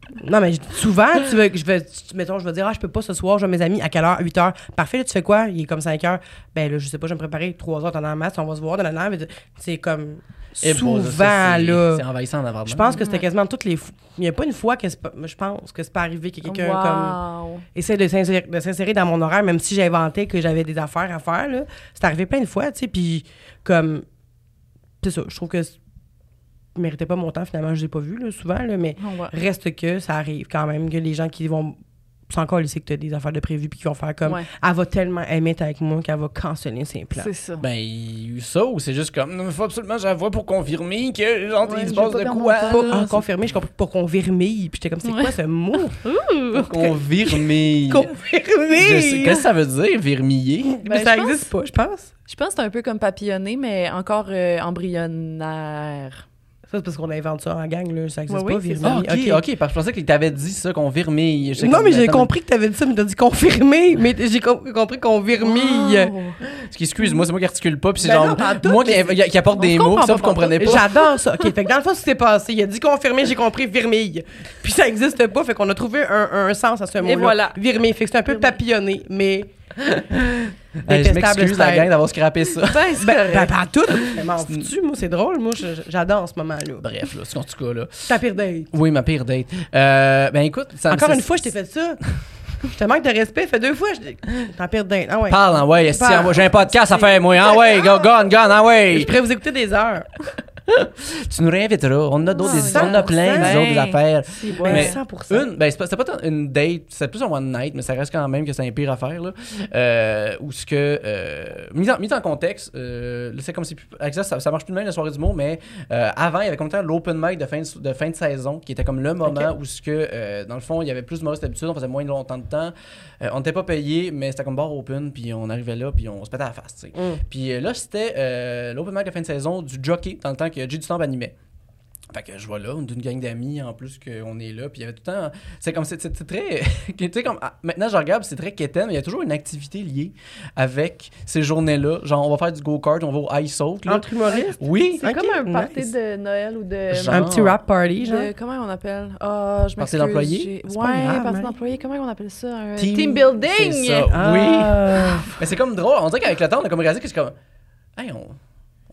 non, mais souvent, tu veux que je vais, tu- mettons, je vais dire Ah, je peux pas ce soir, je vais mes amis, à quelle heure? 8 heures. Parfait, là, tu fais quoi? Il est comme 5 heures. Ben là, je sais pas, je vais me préparer 3 heures, t'en as en masse, on va se voir, nanana, mais C'est comme Et bon, souvent, ça, là. C'est envahissant d'avoir Je pense que c'était quasiment toutes les fois. Il n'y a pas une fois que c'est pas- je pense que c'est pas arrivé que quelqu'un comme essaie de s'insérer, de s'insérer dans mon horaire, même si j'inventais que j'avais des affaires à faire. Là. C'est arrivé plein de fois, tu sais, puis comme... C'est ça, je trouve que... méritais pas mon temps, finalement, je l'ai pas vu, là, souvent, là, mais Ouais. reste que ça arrive quand même, que les gens qui vont... C'est encore ici que tu as des affaires de prévues, puis qui vont faire comme... Ouais. Elle va tellement aimer être avec moi qu'elle va canceller ses plans. C'est ça. Ben, il y a eu ça ou c'est juste comme, il faut absolument que j'avoue pour confirmer que, genre, Ouais, il se passe pas de quoi. Pour en confirmer, je comprends pour qu'on virmille. Puis j'étais comme, c'est Ouais. quoi ce mot? Pour confirmer. Je sais- Confirmer! Qu'est-ce que ça veut dire, vermiller? Mais Ben, ça je pense- existe pas, je pense. Je pense que c'est un peu comme papillonner, mais encore euh, embryonnaire. Ça, c'est parce qu'on invente ça en gang, là. Ça existe pas, oui. Ah, ok, ok, parce que je pensais qu'il t'avait dit ça, qu'on vermille. Non, comme, mais j'ai compris que t'avais dit ça, mais t'as dit confirmer. Mais j'ai com- compris qu'on virmille. Wow. Excuse-moi, c'est moi qui articule pas, puis c'est Ben genre, moi qui, apporte des mots, ça vous comprenez pas. J'adore ça. OK, fait que dans le fond, ce qui s'est passé, il a dit confirmer, j'ai compris virmille. Puis ça existe pas, fait qu'on a trouvé un, un sens à ce mot-là. voilà. Virmille. Fait que c'est un peu papillonné, mais. Hey, je m'excuse, la gang, d'avoir scrappé ça. Ben, c'est Ben, ben, pas tout. M'en foutu, moi, c'est drôle. Moi, je- je- j'adore en ce moment-là. Bref, là, c'est en tout cas, là. Ta pire date. Oui, ma pire date. Euh, ben écoute, ça Encore une fois, je t'ai fait ça. Je te manque de respect. Fait deux fois, je ta pire date. Ah ouais. Parle, ouais, Parle. ah, j'ai un podcast à faire, moi. Ah ouais, go, gone, gone, ah Je ouais. pourrais vous écouter des heures. Tu nous réinviteras. On a d'autres, Ah, on a plein 100%. d'autres affaires. Si, Ouais, Mais 100%. Une, ben, c'est pas, c'était pas une date, c'est plus un one night, mais ça reste quand même que c'est un pire affaire, là. Euh, où ce que, euh, mis, en, mis en contexte, euh, c'est comme si, ça, ça, marche plus de même la soirée du mot, mais euh, avant, il y avait comme l'open mic de fin de, de fin de saison, qui était comme le moment où ce que, dans le fond, il y avait plus de mauvaise d'habitude, on faisait moins longtemps de temps, on n'était pas payé, mais c'était comme bar open, puis on arrivait là, puis on se pétait à la face. Mm. Puis là, c'était l'open mic de fin de saison du jockey, dans le temps que J du temps animait. Fait que je vois là, on est une gang d'amis en plus qu'on est là. Puis il y avait tout le temps. C'est comme. C'est très. tu sais, comme. ah, maintenant, je regarde, c'est très quétaine, mais il y a toujours une activité liée avec ces journées-là. Genre, on va faire du go-kart, on va au ice salt. Entre humoristes? Oui. C'est comme un party nice. de Noël ou de. Genre. Un petit rap party, genre. de- comment on appelle? Ah, je Party pas Ouais, grave, party hein. d'employés. Comment on appelle ça? Un Team- team, building! C'est ça. Ah. Oui. Mais c'est comme drôle. On dirait qu'avec le temps, on a comme réalisé que c'est comme. Hey, on.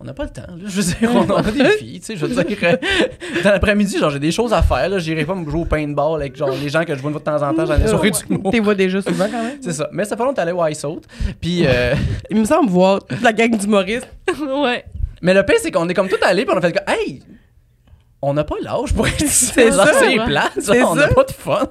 On n'a pas le temps. là. Je veux dire, on a des filles, tu sais. Je veux dire, euh, dans l'après-midi, genre, j'ai des choses à faire. là. J'irai pas me jouer au paintball avec genre les gens que je vois une fois de temps en temps dans les soirées du mot. T'es vois déjà souvent quand même. C'est ça. Mais ça fait longtemps d'aller au Ice Out. Puis, euh, Il me semble voir toute la gang d'humoristes. ouais. mais le pire, c'est qu'on est comme tout allés, puis on a fait comme, hey, on n'a pas l'âge pour être ici. C'est ça, C'est plat, C'est on n'a ça. pas de fun.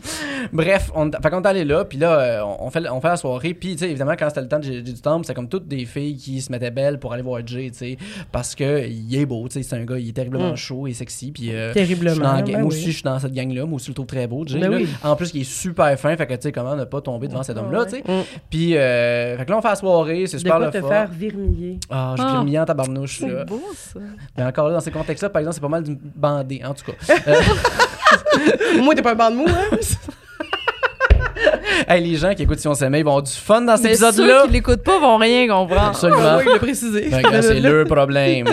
Bref, on, fait qu'on est allé là, puis là, euh, on, on fait, on fait la soirée, puis tu sais, évidemment, quand c'était le temps de J'ai du temps, c'était comme toutes des filles qui se mettaient belles pour aller voir Jay, tu sais, parce que il est beau, tu sais, c'est un gars, il est terriblement Mm. chaud et sexy, puis euh, Terriblement, je dans ben moi oui. aussi, je suis dans cette gang-là, moi aussi, je le trouve très beau, Jay. Ben oui. En plus, il est super fin, fait que tu sais, comment ne pas tomber devant cet homme-là, tu sais. Mm. Puis, euh, fait que là, on fait la soirée, c'est super le te fun. faire vermiller? Ah, j'ai Ah. mis en tabarnouche, là. C'est beau, ça. Mais encore là, dans ces contextes-là, par exemple, c'est pas mal du bandé, en tout cas. Euh, Moi, t'es pas un banc de mou, hein? Hey, les gens qui écoutent Si on s'aimait, ils vont avoir du fun dans cet Mais ceux épisode-là. qui l'écoutent pas vont rien comprendre. Absolument. Oui, il l'a précisé. Ben, c'est leur problème.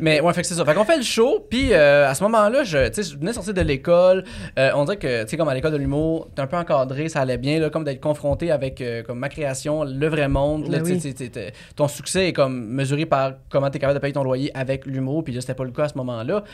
Mais ouais, fait que c'est ça. Fait qu'on fait le show, puis euh, à ce moment-là, je, je venais sortir de l'école. Euh, on dirait que, tu sais, comme à l'école de l'humour, t'es un peu encadré, ça allait bien, là, comme d'être confronté avec euh, comme ma création, le vrai monde. Là, Ben oui. ton succès est comme mesuré par comment t'es capable de payer ton loyer avec l'humour, puis là, c'était pas le cas à ce moment-là.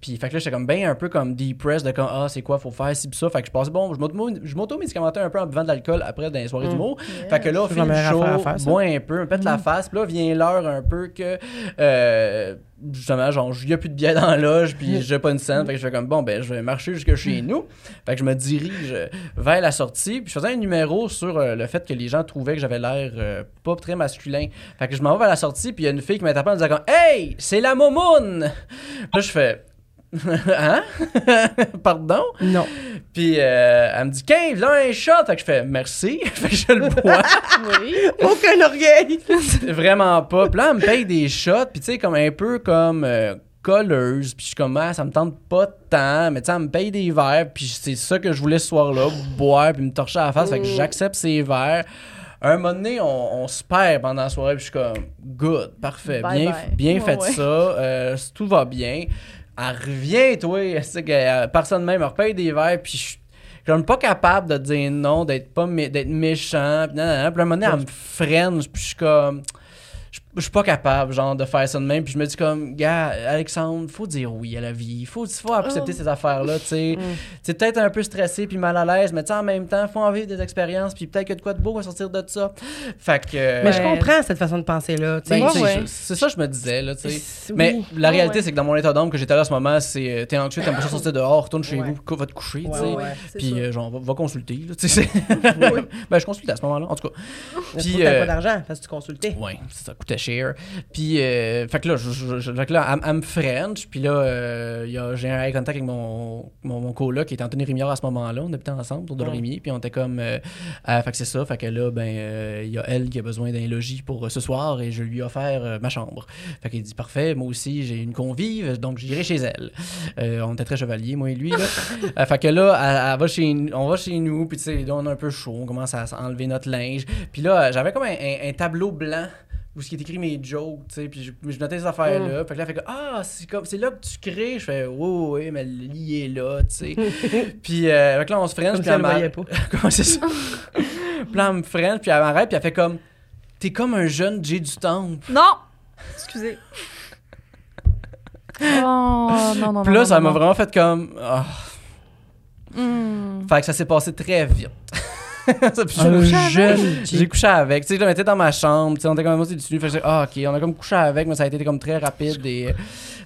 Puis fait que là, j'étais comme bien un peu comme depressed de comme, ah, c'est quoi, faut faire ci, pis ça. Fait que je pensais, bon, je m'auto- m'auto-médicamentais un peu en buvant de l'alcool après dans les soirées Mm. d'humour. Fait que là, la du meilleure show, bois un peu, me pète la face. Puis là, vient l'heure un peu que, euh, justement, genre, il n'y a plus de billets dans la loge, puis j'ai pas une scène. Fait que je fais comme, bon, ben, je vais marcher jusque chez nous. Fait que je me dirige vers la sortie, puis je faisais un numéro sur euh, le fait que les gens trouvaient que j'avais l'air euh, pas très masculin. Fait que je m'en vais vers la sortie, puis il y a une fille qui m'interpelle en disant comme, Hey, c'est la momoune! Là, je fais, hein? Pardon? Non. Puis euh, elle me dit 15, là un shot. Fait que je fais merci. fait que je le bois. Oui. Aucun orgueil. Vraiment pas. Puis là, elle me paye des shots. Puis tu sais, comme un peu comme euh, colleuse. Puis je suis comme, ah, ça me tente pas tant. Mais tu sais, elle me paye des verres. Puis c'est ça que je voulais ce soir-là, boire. Puis me torcher à la face. Fait que j'accepte ces verres. Un moment donné, on, on se perd pendant la soirée. Puis je suis comme, good, parfait. Bye bien bye. bien fait ouais. ça. euh, tout va bien. Elle revient, toi. Que, euh, personne même me repaye des verres. Puis je suis comme pas capable de dire non, d'être pas d'être méchant. Puis, nan, nan, nan. Puis à un moment donné, elle me freine. Puis je suis comme. Je je suis pas capable, genre, de faire ça de même. Puis je me dis comme, gars, Alexandre, faut dire oui à la vie. Faut, faut accepter Oh. ces affaires-là, tu sais. Mm. Peut-être un peu stressé puis mal à l'aise, mais tu sais, en même temps, faut en vivre des expériences. Puis peut-être que de quoi de beau va sortir de ça. Fait que. Mais je comprends cette façon de penser-là. tu sais. Ben, Ouais, C'est ça que je me disais, là, tu sais. Mais oui. la réalité, ouais. c'est que dans mon état d'âme que j'étais là à ce moment, c'est euh, t'es anxieux, t'aimes pas ça sortir dehors, retourne chez Ouais. vous, va te coucher, tu sais. Puis euh, genre, va, va consulter, là, tu sais. c'est- ben, je consultais à ce moment-là, en tout cas. Puis, euh, pas d'argent parce que tu consultais. Ouais, ça coûtait Puis, euh, fait que là, je, je- fait que là elle me French. Puis là, euh, a- j'ai un eye contact avec mon, mon, mon coloc qui était Anthony Rémillard à ce moment-là. On habitait ensemble autour de. Rémi. Puis on était comme. euh, fait que c'est ça. Fait que là, ben, il y a elle qui a besoin d'un logis pour ce soir et je lui ai offert ma chambre. Fait qu'il dit parfait, moi aussi, j'ai une convive, donc j'irai chez elle. On était très chevaliers, moi et lui. Là. Fait que là, elle, elle va chez, nous- on va chez nous. Puis tu sais, là, on est un peu chaud. On commence à enlever notre linge. Puis là, j'avais comme un, un- un tableau blanc où ce qui est écrit mes jokes, tu sais, puis je, je notais ces affaires-là. Fait que là, elle fait que, ah, c'est comme, c'est là que tu crées. Je fais, oui, oui, mais le lit est là, tu sais. puis euh, fait que là, on se freine, Comme puis si elle voyait pas. Comment c'est ça? puis là, elle me freine, puis elle m'arrête, puis elle fait comme, t'es comme un jeune Jay du Temple. Non! Excusez. Oh, non, non, Puis non, là, ça m'a vraiment fait comme, ah. Hmm. Fait que ça s'est passé très vite. Puis j'ai couché avec. jeune J'ai couché avec. Tu sais, on était dans ma chambre. Tu sais, on était comme dessus. Fait que j'ai ah, ok, on a comme couché avec, mais ça a été comme très rapide. Et...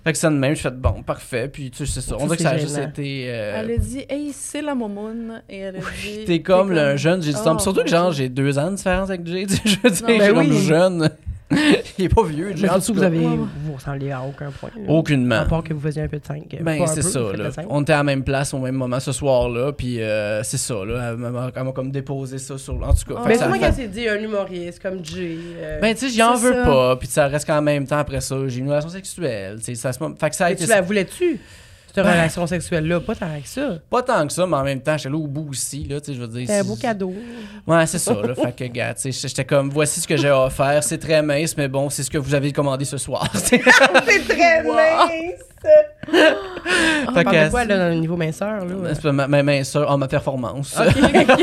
Fait que ça de même, je fais bon, parfait. Puis tu sais, c'est ça. On dirait que c'est ça a juste été. euh, Elle a dit, hey, c'est la momoune. Et elle a dit. T'es comme le jeune Jay du Oh. Surtout que genre, j'ai deux ans de différence avec Jay. tu sais, Je veux dire, je suis jeune. Il est pas vieux, en surtout vous avez. Ouais. Vous ressemblez à aucun point. Aucunement. À part que vous faisiez un peu de 5. Ben, c'est ça, là. On était à la même place au même moment ce soir-là, puis euh, c'est ça, là. Elle m'a comme déposé ça sur. En tout cas, Oh. Mais comment fait- qu'elle s'est dit un humoriste comme Jay euh, Ben, tu sais, j'en C'est veux ça. pas, puis ça reste quand même temps après ça. J'ai une relation sexuelle, ça se. Fait que ça a mais été. tu la voulais-tu? Cette relation sexuelle-là. Pas tant que ça. Pas tant que ça, mais en même temps, j'étais là au bout aussi, là, tu sais, je veux dire. C'est un beau cadeau. Ouais, c'est ça, là. fait que, gars, j'étais comme, voici ce que j'ai à offrir. C'est très mince, mais bon, c'est ce que vous avez commandé ce soir. C'est très mince! Fait On parle de quoi, là, dans le niveau minceur, là? C'est pas ma, ma minceur, oh, ma performance. Ok, ok.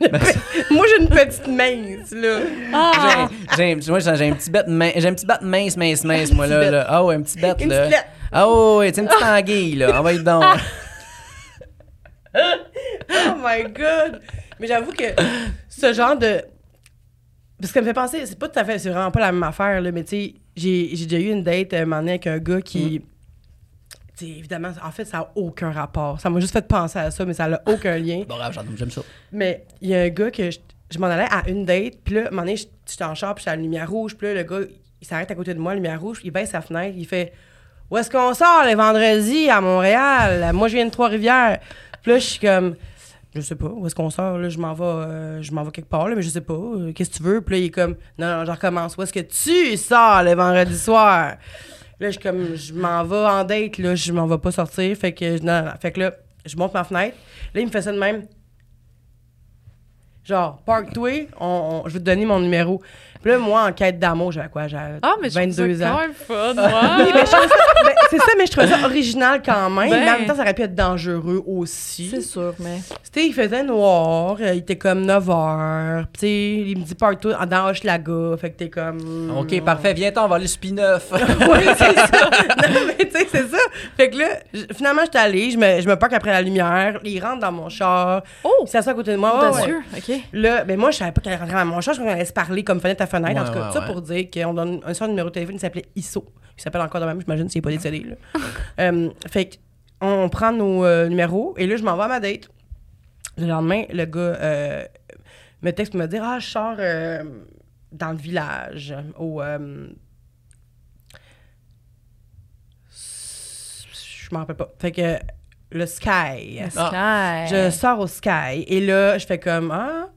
Moi, j'ai une petite mince, là. Ah! J'ai, j'ai, moi, j'ai un petit bête min- j'ai un petit bête mince, mince, mince, moi, là, bête. là. Ah ouais, un petit bête, Une là. petite Ah ouais, ouais, c'est une petite anguille, là. On va être donc. Oh my god! Mais j'avoue que ce genre de. Parce que ça me fait penser, c'est pas tout à fait, c'est vraiment pas la même affaire, là, mais tu sais, j'ai j'ai déjà eu une date euh, un moment donné avec un gars qui. Tu sais, évidemment, en fait, ça n'a aucun rapport. Ça m'a juste fait penser à ça, mais ça n'a aucun lien. Bon, grave, j'aime- ça. Mais il y a un gars que je, je m'en allais à une date, puis là, à un moment donné, je- j'étais en char, puis j'étais à la lumière rouge, puis là, le gars, il s'arrête à côté de moi, lumière rouge, puis il baisse sa fenêtre, il fait Où est-ce qu'on sort les vendredis à Montréal? Moi, je viens de Trois-Rivières. Puis là, je suis comme Je sais pas, où est-ce qu'on sort là, Je m'en vais, euh, je m'en vais quelque part, là, mais je sais pas, euh, qu'est-ce que tu veux? Puis là, il est comme Non, non, je recommence. Où est-ce que tu sors les vendredis soirs Là, je comme, je m'en vais en date, là, je m'en vais pas sortir. Fait que, non, non. Fait que là, je monte ma fenêtre. Là, il me fait ça de même. Genre, park-toi, on- je vais te donner mon numéro. Puis là, moi, en quête d'amour, j'avais quoi? J'avais Ah, mais je trouve 22 ça ans. quand même fun, Oui, moi. mais ça- ben, c'est ça, mais je trouvais ça original quand même. Ben. Mais en même temps, ça aurait pu être dangereux aussi. C'est sûr, mais... C'était, il faisait noir, euh, il était comme 9 h. Puis, tu sais, il me dit park-toi dans Hochelaga. Fait que t'es comme. Ok, parfait, viens-t'en, on va aller P9. Oui, c'est ça. Non, mais tu sais, c'est ça. Fait que là, j- finalement, j'étais allée, je me, je me parque après la lumière, il rentre dans mon char, Oh! il s'assoit à côté de moi. ouais, ouais. OK. Là, ben moi, je savais pas qu'elle rentrait dans mon char, je croyais qu'on allait se parler comme fenêtre à fenêtre. en Ouais, tout cas, ouais, ça ouais. pour dire qu'on donne un seul numéro de téléphone, il s'appelait ISO. Il s'appelle encore de même, j'imagine, s'il n'est pas décédé. Là. Euh, fait que, on prend nos euh, numéros et là, je m'en vais à ma date. Le lendemain, le gars euh, me texte pour me dire Ah, je sors euh, dans le village, au. euh, je m'en rappelle pas. Fait que le Sky. Ah. Sky. Je sors au Sky et là, je fais comme Ah,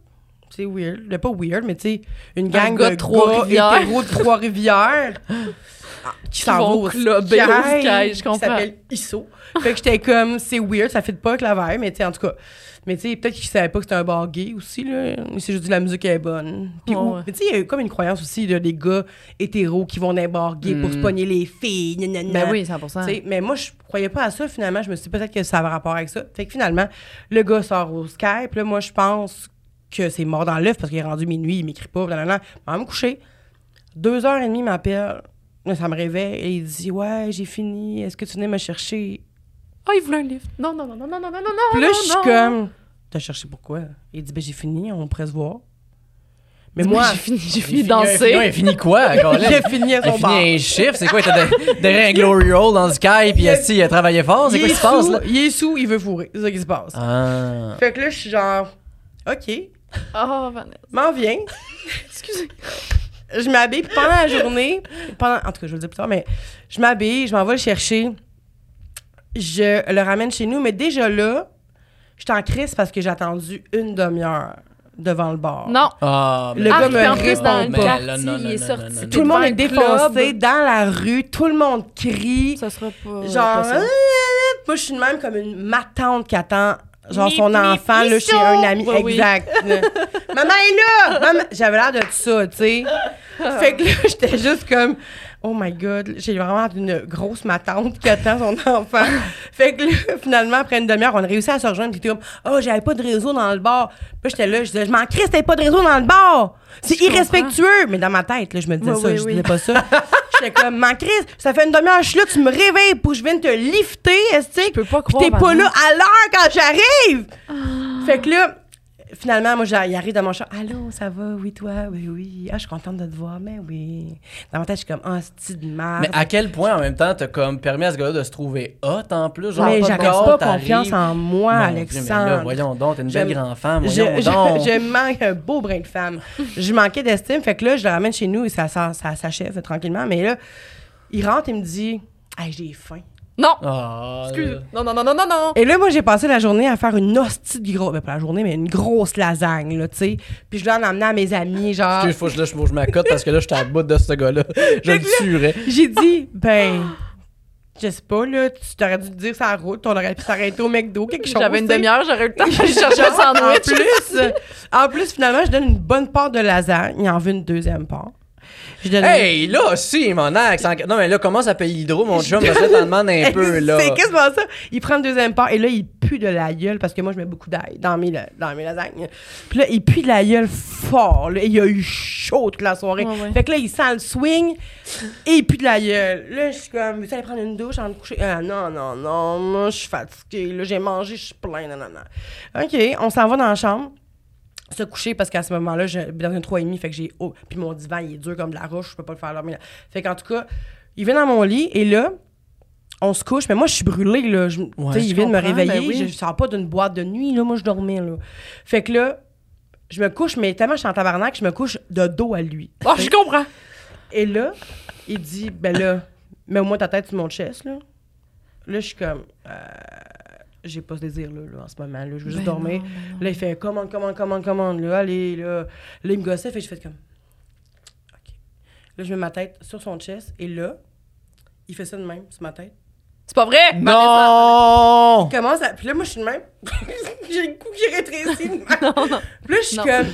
c'est weird. Le pas weird, mais tu sais, une gang de Trois-Rivières. de Trois-Rivières qui s'en vont au clubber au Sky, je qui s'appelle ISO. fait que j'étais comme C'est weird, ça fait pas avec la vibe, mais tu sais, en tout cas. Mais tu sais, peut-être qu'ils savaient pas que c'était un bar gay aussi, là. Il s'est juste dit la musique est bonne. Puis, ouais. mais tu sais, il y a eu comme une croyance aussi, là, des gars hétéros qui vont dans les bars gays pour Mm. se pogner les filles. nanana. Ben oui, 100 Tu sais, mais moi, je croyais pas à ça, finalement. Je me suis dit peut-être que ça avait rapport avec ça. Fait que finalement, le gars sort au Skype. Là, moi, je pense que c'est mort dans l'œuf parce qu'il est rendu minuit, il m'écrit pas. Blablabla. On va me coucher. Deux heures et demie, il m'appelle. Ça me réveille et il dit Ouais, j'ai fini. Est-ce que tu venais me chercher? Oh, il voulait un lift. Non, non, non, non, non, non, non, non, Puis là, non, je suis non. comme T'as cherché pourquoi? Il dit Ben, j'ai fini, on pourrait se voir. Mais moi, J'ai fini, j'ai fini danser. Il a fini quoi, j'ai fini à Il a son bar. fini un chiffre, c'est quoi? Il était de- derrière un glory roll dans le sky, puis il a travaillé fort, c'est quoi qui se passe, là? Il est sous, il veut fourrer. C'est ça qui se passe. Ah. Fait que là, je suis genre OK, Oh, Vanessa. m'en viens. Excusez. je m'habille, puis pendant la journée, pendant, en tout cas, je vais le dire plus tard, mais je m'habille, je m'en vais le chercher, je le ramène chez nous, mais déjà là, je suis en crise parce que j'ai attendu une demi-heure devant le bar. Non. Ah, Le gars me plus, dans le répond quartier, là, non, il non, est non, sorti. non, non, Tout le monde est défoncé dans la rue, tout le monde crie, Ça sera pas. genre, pas ça. Ah, moi je suis de même comme une ma tante qui attend genre son enfant là, chez un ami. Oui. exact maman est là! Maman- j'avais l'air de ça tu sais. Fait que là j'étais juste comme oh my god j'ai vraiment une grosse ma tante qui attend son enfant fait que là finalement après une demi-heure on a réussi à se rejoindre puis comme oh j'avais pas de réseau dans le bar puis j'étais là je disais je m'en crisse t'avais pas de réseau dans le bar c'est comprends. irrespectueux mais dans ma tête là je me disais Oui, ça oui, je oui. disais pas ça j'étais comme m'en crisse ça fait une demi-heure je suis là tu me réveilles pour que je vienne te lifter est-ce que Je peux pas croire. t'es pas là à l'heure quand j'arrive! Fait que là, finalement, moi, il arrive dans mon chat. Allô, ça va? Oui, toi? Oui, oui. Ah, je suis contente de te voir, mais oui. Dans ma tête, je suis comme, ah, c'est de merde. Mais à quel point, en même temps, t'as comme permis à ce gars-là de se trouver hot en plus? Genre, mais pas j'avais pas t'arrives. confiance en moi, Mon Dieu, mais là, Alexandre. voyons donc, t'es une belle J'aime- grand-femme, je, voyons je- donc. je manque un beau brin de femme. je manquais d'estime. Fait que là, je le ramène chez nous et ça, ça, ça s'achève tranquillement. Mais là, il rentre et me dit, ah, j'ai faim. Non. Ah, Excuse. Non, non, non, non, non, non. Et là, moi, j'ai passé la journée à faire une hostie de gros. Ben, pas la journée, mais une grosse lasagne, là, tu sais. Puis je dois en emmener à mes amis, genre. Excuse, faut que je, là, je, m'accote parce que là, je suis à bout de ce gars-là. Je le tuerais. J'ai dit, ben, je sais pas, là, tu t'aurais dû te dire sa route, on aurait pu s'arrêter au McDo, quelque chose. J'avais une demi-heure, j'aurais eu le temps d'aller chercher un en sandwich. plus, euh, en plus, finalement, je donne une bonne part de lasagne. Il en veut une deuxième part. Je donne Hey, là, si, mon axe. en- Non, mais là, commence à payer l'hydro, mon chum, va t'en demande un peu, là. C'est quasiment ça? Il prend une deuxième part et là, il pue de la gueule parce que moi, je mets beaucoup d'ail dans mes, dans mes lasagnes. Puis là, il pue de la gueule fort. Là, il a eu chaud toute la soirée. Ouais, ouais. Fait que là, il sent le swing et il pue de la gueule. Là, je suis comme, veux-tu aller prendre une douche avant de coucher? Ah, non, non, non, moi, je suis fatiguée. Là, j'ai mangé, je suis plein, non, non, non. OK, on s'en va dans la chambre se coucher parce qu'à ce moment-là, dans un 3,5, fait que j'ai. Oh, puis mon divan, il est dur comme de la roche, je peux pas le faire dormir. Fait qu'en tout cas, il vient dans mon lit et là, on se couche, mais moi, je suis brûlée, là. Je- je il vient de me réveiller, ben oui. je, je sors pas d'une boîte de nuit, là. Moi, je dormais, là. Fait que là, je me couche, mais tellement je suis en tabarnak, je me couche de dos à lui. Oh, je comprends. Et là, il dit, ben là, mets-moi ta tête sur mon chest, là. Là, je suis comme, euh, j'ai pas ce désir-là, là, en ce moment, là. Je veux juste Ben dormir. non, ben non. Là, il fait commande, commande, commande, commande, là, allez, là. Là, il me gossait, fait que je fais comme, OK. Là, je mets ma tête sur son chest, et là, il fait ça de même, sur ma tête. C'est pas vrai? Non! Il commence à. Puis là, moi, je suis de même. j'ai le cou qui rétrécit. de même. Puis là, je suis Non. comme,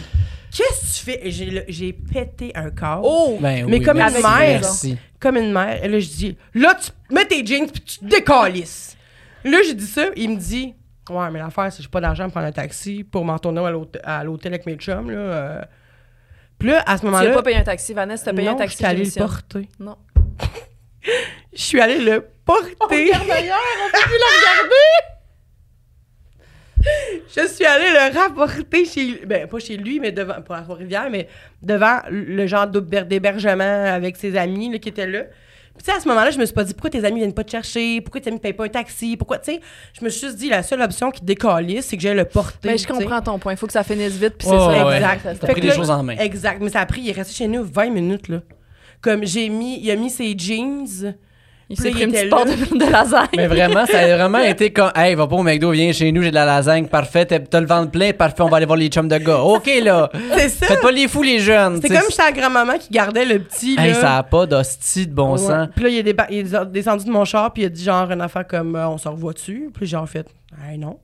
qu'est-ce que tu fais? J'ai pété un corps. Oh! Ben Mais oui, comme une mère. Merci. comme une mère. Et là, je dis, là, tu mets tes jeans puis tu te décalisses. Là, j'ai dit ça. Il me dit, ouais, mais l'affaire, c'est que j'ai pas d'argent pour prendre un taxi pour m'en retourner à l'hôte- à l'hôtel avec mes chums, là. euh. Puis là, à ce Tu n'as moment-là. pas payé un taxi, Vanessa, t'as payé non, un taxi. je suis allée le porter. Non. Je suis allée le porter. Je suis allée le rapporter chez ben pas chez lui mais devant pour la rivière mais devant le genre d'héber- d'hébergement avec ses amis là, qui étaient là. Tu sais à ce moment-là, je me suis pas dit pourquoi tes amis viennent pas te chercher, pourquoi tes amis payent pas un taxi, pourquoi tu sais, je me suis juste dit la seule option qui décalisse, c'est que j'aille le porter. Mais je comprends ton point. Il faut que ça finisse vite, puis c'est Ouais, ça. ouais. Exact. T'as Fait pris que les là- choses en main. Exact, mais ça a pris, il est resté chez nous 20 minutes là. Comme j'ai mis, il a mis ses jeans. Il s'est pris une petite part là. de, de lasagne. Mais vraiment, ça a vraiment été comme, hey, va pas au McDo, viens chez nous, j'ai de la lasagne, parfait, t'as le ventre plein, parfait, on va aller voir les chums de gars. OK, là. C'est ça. Faites pas les fous, les jeunes. C'est comme chez la grand-maman qui gardait le petit là. Hey, ça a pas d'hostie de bon Ouais. sens. Puis là, il est, déba- il est descendu de mon char, puis il a dit genre une affaire comme euh, on se revoit-tu? Puis j'ai en fait, hey, non.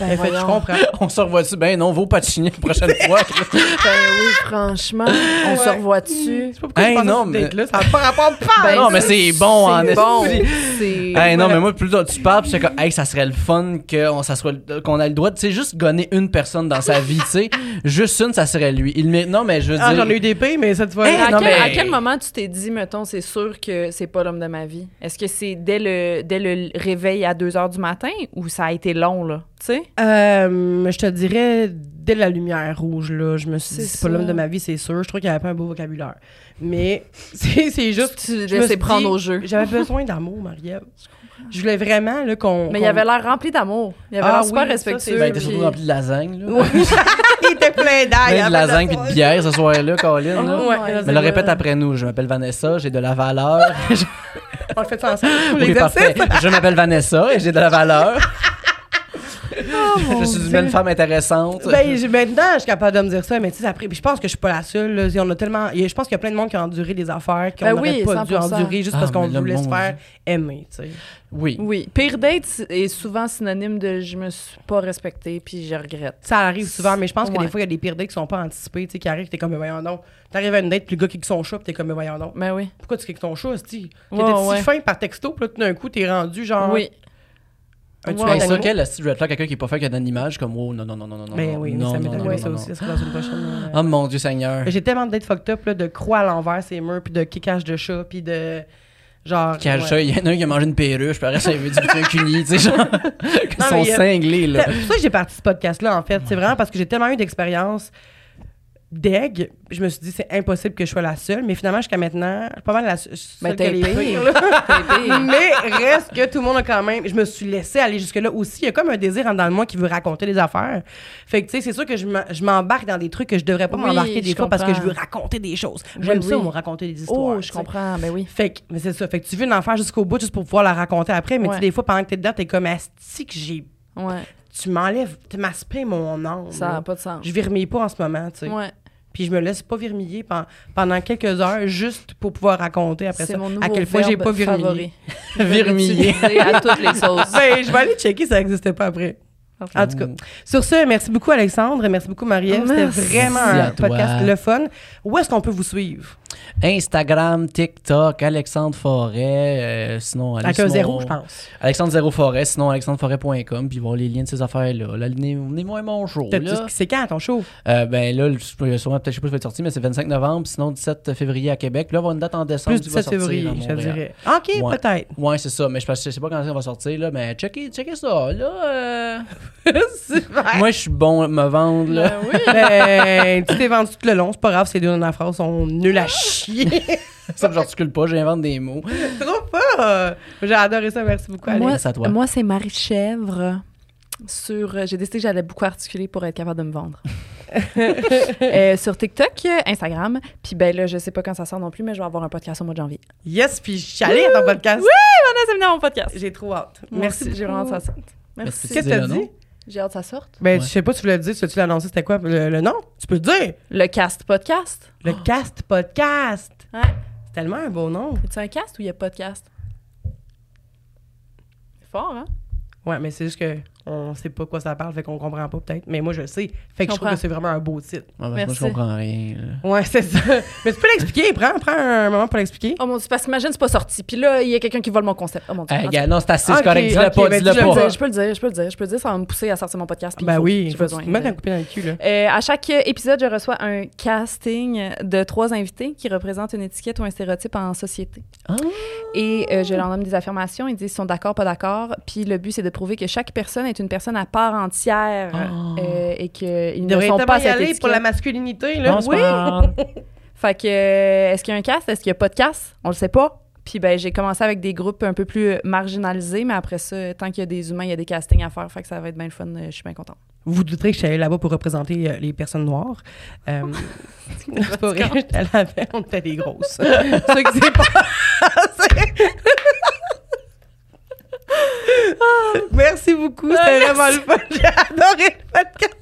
Ben a fait, je comprends. On se revoit-tu? Ben non, va patiner la prochaine fois. Ben oui, franchement. On se Ouais. revoit dessus. Je sais pas pourquoi Hey, je pense non, mais- date-là, ça n'a pas rapport. Ben, non, mais c'est bon en C'est bon. C'est. Hey, non, Voilà. mais moi, plus tard, tu parles, c'est comme, hey, ça serait le fun qu'on ça soit, qu'on ait le droit de, tu sais, juste gonner une personne dans sa vie, tu sais. Juste une, ça serait lui. Il Non, mais je veux Ah, dire. j'en ai eu des pays, mais cette fois Hey, à, non, quel, mais- à quel moment tu t'es dit, mettons, c'est sûr que c'est pas l'homme de ma vie? Est-ce que c'est dès le, dès le réveil à 2 h du matin ou ça a été long, là? Tu sais? Euh, je te dirais, dès la lumière rouge, là, je me suis dit, C'est pas l'homme de ma vie, c'est sûr. Je trouve qu'il avait pas un beau vocabulaire. Mais c'est c'est juste. Tu je me laissais suis prendre dit, au jeu. J'avais besoin d'amour, Marie-Ève. Je voulais vraiment qu'on. Mais il qu'on- avait l'air rempli d'amour. Il avait Ah l'air super oui, ça, respectueux. Ben, t'es puis- surtout rempli de lasagne, là. Oui. il était plein d'ail. De lasagne soirée. de bière ce soir-là, Colin. là. Oh Ouais, Mais le répète après nous. Je m'appelle Vanessa, j'ai de la valeur. On le fait ça ensemble. oui, parfait. Je m'appelle Vanessa et j'ai de la valeur. Mon je suis Dieu. une femme intéressante. Ben, maintenant, je suis capable de me dire ça, mais tu sais, après, je pense que je suis pas la seule. là. On a tellement, je pense qu'il y a plein de monde qui a enduré des affaires qu'on Ben n'aurait oui, pas dû 100%. endurer juste Ah, parce qu'on mais là, voulait se faire aimer, tu sais. Oui. Oui. Pire date est souvent synonyme de je me suis pas respectée puis je regrette. Ça arrive souvent, mais je pense que Ouais. des fois, il y a des pires dates qui sont pas anticipés, tu sais, qui arrivent, t'es comme, mais voyons donc. T'arrives à une date, puis le gars kick son chat, puis t'es comme, mais voyons donc. Ben oui. Pourquoi tu kicks ton chat? Ouais, T'étais ouais. si fin par texto, puis là, tout d'un coup, t'es rendu genre. Oui. Un Ouais, tueur Ben, ouais. ça, quel style red flag, quelqu'un qui est pas fait qu'il y a une image comme oh non non non non non non. Ben oui, non, ça non, m'est arrivé ça aussi, ça dans une prochaine. Oh mon Dieu Seigneur. J'ai tellement de dates fucked up, là, de croix à l'envers, ces murs, puis de kickage de chat, puis de. Genre. Qui le ouais. chat, il y en a un qui a mangé une perruche, puis après ça, il veut du butin cugni, tu sais, genre. Non, sont mais cinglés, là. C'est pour ça que j'ai parti ce podcast-là, en fait. C'est vraiment parce que j'ai tellement eu d'expérience d'aigle. Je me suis dit, c'est impossible que je sois la seule. Mais finalement, jusqu'à maintenant, je suis pas mal la seule Ben, que t'es les pire. pires. Mais reste que tout le monde a quand même. Je me suis laissée aller jusque-là aussi. Il y a comme un désir en dedans de moi qui veut raconter des affaires. Fait que, tu sais, c'est sûr que je m'embarque dans des trucs que je devrais pas Oui, m'embarquer des fois parce que je veux raconter des choses. Oui, J'aime ça, oui. moi, raconter des histoires. Oh, je tu comprends. Ben oui. Fait que, mais c'est ça. Fait que tu veux une affaire jusqu'au bout juste pour pouvoir la raconter après. Mais tu Ouais. sais, des fois, pendant que t'es dedans, t'es comme asti que j'ai. Ouais. Tu m'enlèves, tu m'aspectes mon âme. Ça n'a pas de sens. Je mes pas en ce moment, tu sais. Ouais. Puis je me laisse pas vermiller pen- pendant quelques heures juste pour pouvoir raconter après ça mon à quelle fois j'ai pas vermillé. Vermillé. À toutes les sauces. Ben, je vais aller checker si ça n'existait pas après. En tout cas, sur ce, merci beaucoup Alexandre, merci beaucoup Marie-Ève. C'était vraiment un podcast le fun. Où est-ce qu'on peut vous suivre? Instagram, TikTok, Alexandre Forêt, euh, sinon... Avec un zéro, je pense. Alexandre Zéro Forêt, sinon alexandreforêt.com, puis voir les liens de ces affaires-là. Là, venez, venez moi mon show. C'est quand ton show? Euh, ben là, le- sûrement, peut-être, je sais pas si ça va être sorti, mais c'est 25 novembre, sinon 17 février à Québec. Puis là, on va une date en décembre Plus qui va 17 sortir février, je dirais. OK, Ouais. peut-être. Ouais, c'est ça, mais je, je sais pas quand ça va sortir, là, mais checkez, checkez ça, là. euh. Moi, je suis bon à me vendre, là. Ben oui. Ben, tu t'es vendu tout le long, c'est pas grave, ces deux dernières phrases sont nulles à chier. ça, j'articule pas, j'invente des mots. Trop pas! J'ai adoré ça, merci beaucoup. Moi, Merci à toi. moi c'est Marie Chèvre. Sur, euh, j'ai décidé que j'allais beaucoup articuler pour être capable de me vendre. Euh, sur TikTok, Instagram, puis ben là, je sais pas quand ça sort non plus, mais je vais avoir un podcast au mois de janvier. Yes, puis allée à ton podcast. Vanessa, venez à mon podcast. J'ai trop hâte. Merci, j'ai vraiment hâte. Merci. Qu'est-ce que t'as dit? J'ai hâte que ça sorte. Ben, Ouais. je sais pas si tu l'as dit, si tu l'as annoncé, c'était quoi? Le, le nom? Tu peux le dire. Le cast podcast. Le Cast Podcast. Ouais. C'est tellement un beau nom. C'est un cast ou il y a pas de cast? C'est fort, hein? Ouais, mais c'est juste que on sait pas quoi ça parle, fait qu'on comprend pas peut-être. Mais moi, je le sais. Fait que Je je trouve que c'est vraiment un beau titre. Ouais, parce que moi, Merci. je comprends rien. là. Ouais, c'est ça. mais tu peux l'expliquer. Prends, prends un moment pour l'expliquer. Oh mon dieu, parce qu'imagine, c'est pas sorti. Puis là, il y a quelqu'un qui vole mon concept. Oh mon dieu. Hey, En gars, non, c'est assez, Ok, c'est correct. Dis-le pas, ben, dis-le pas. je peux le dire, je peux le dire, je peux le dire, ça va me pousser à sortir mon podcast. Ben faut- oui, j'ai besoin. te mettre de- un coup de pied dans le cul, là? Euh, à chaque épisode, je reçois un casting de trois invités qui représentent une étiquette ou un stéréotype en société. Ah. Et euh, je leur donne des affirmations. Ils disent s'ils sont d'accord, pas d'accord. Puis le but, c'est de prouver que chaque personne est une personne à part entière Ah. euh, et qu'ils Il ne sont pas y aller pour la masculinité, là. Oui. Fait que, euh, est-ce qu'il y a un cast? Est-ce qu'il n'y a pas de cast? On le sait pas. Puis ben, j'ai commencé avec des groupes un peu plus marginalisés, mais après ça, tant qu'il y a des humains, il y a des castings à faire. Fait que ça va être bien le fun. euh, Je suis bien contente. Vous vous douterez que je suis allée là-bas pour représenter euh, les personnes noires. Euh, c'est pas vrai, j'étais allée avec, on était des grosses. Ceux qui s'est passé. Merci beaucoup, c'était. Ah, J'ai adoré le podcast.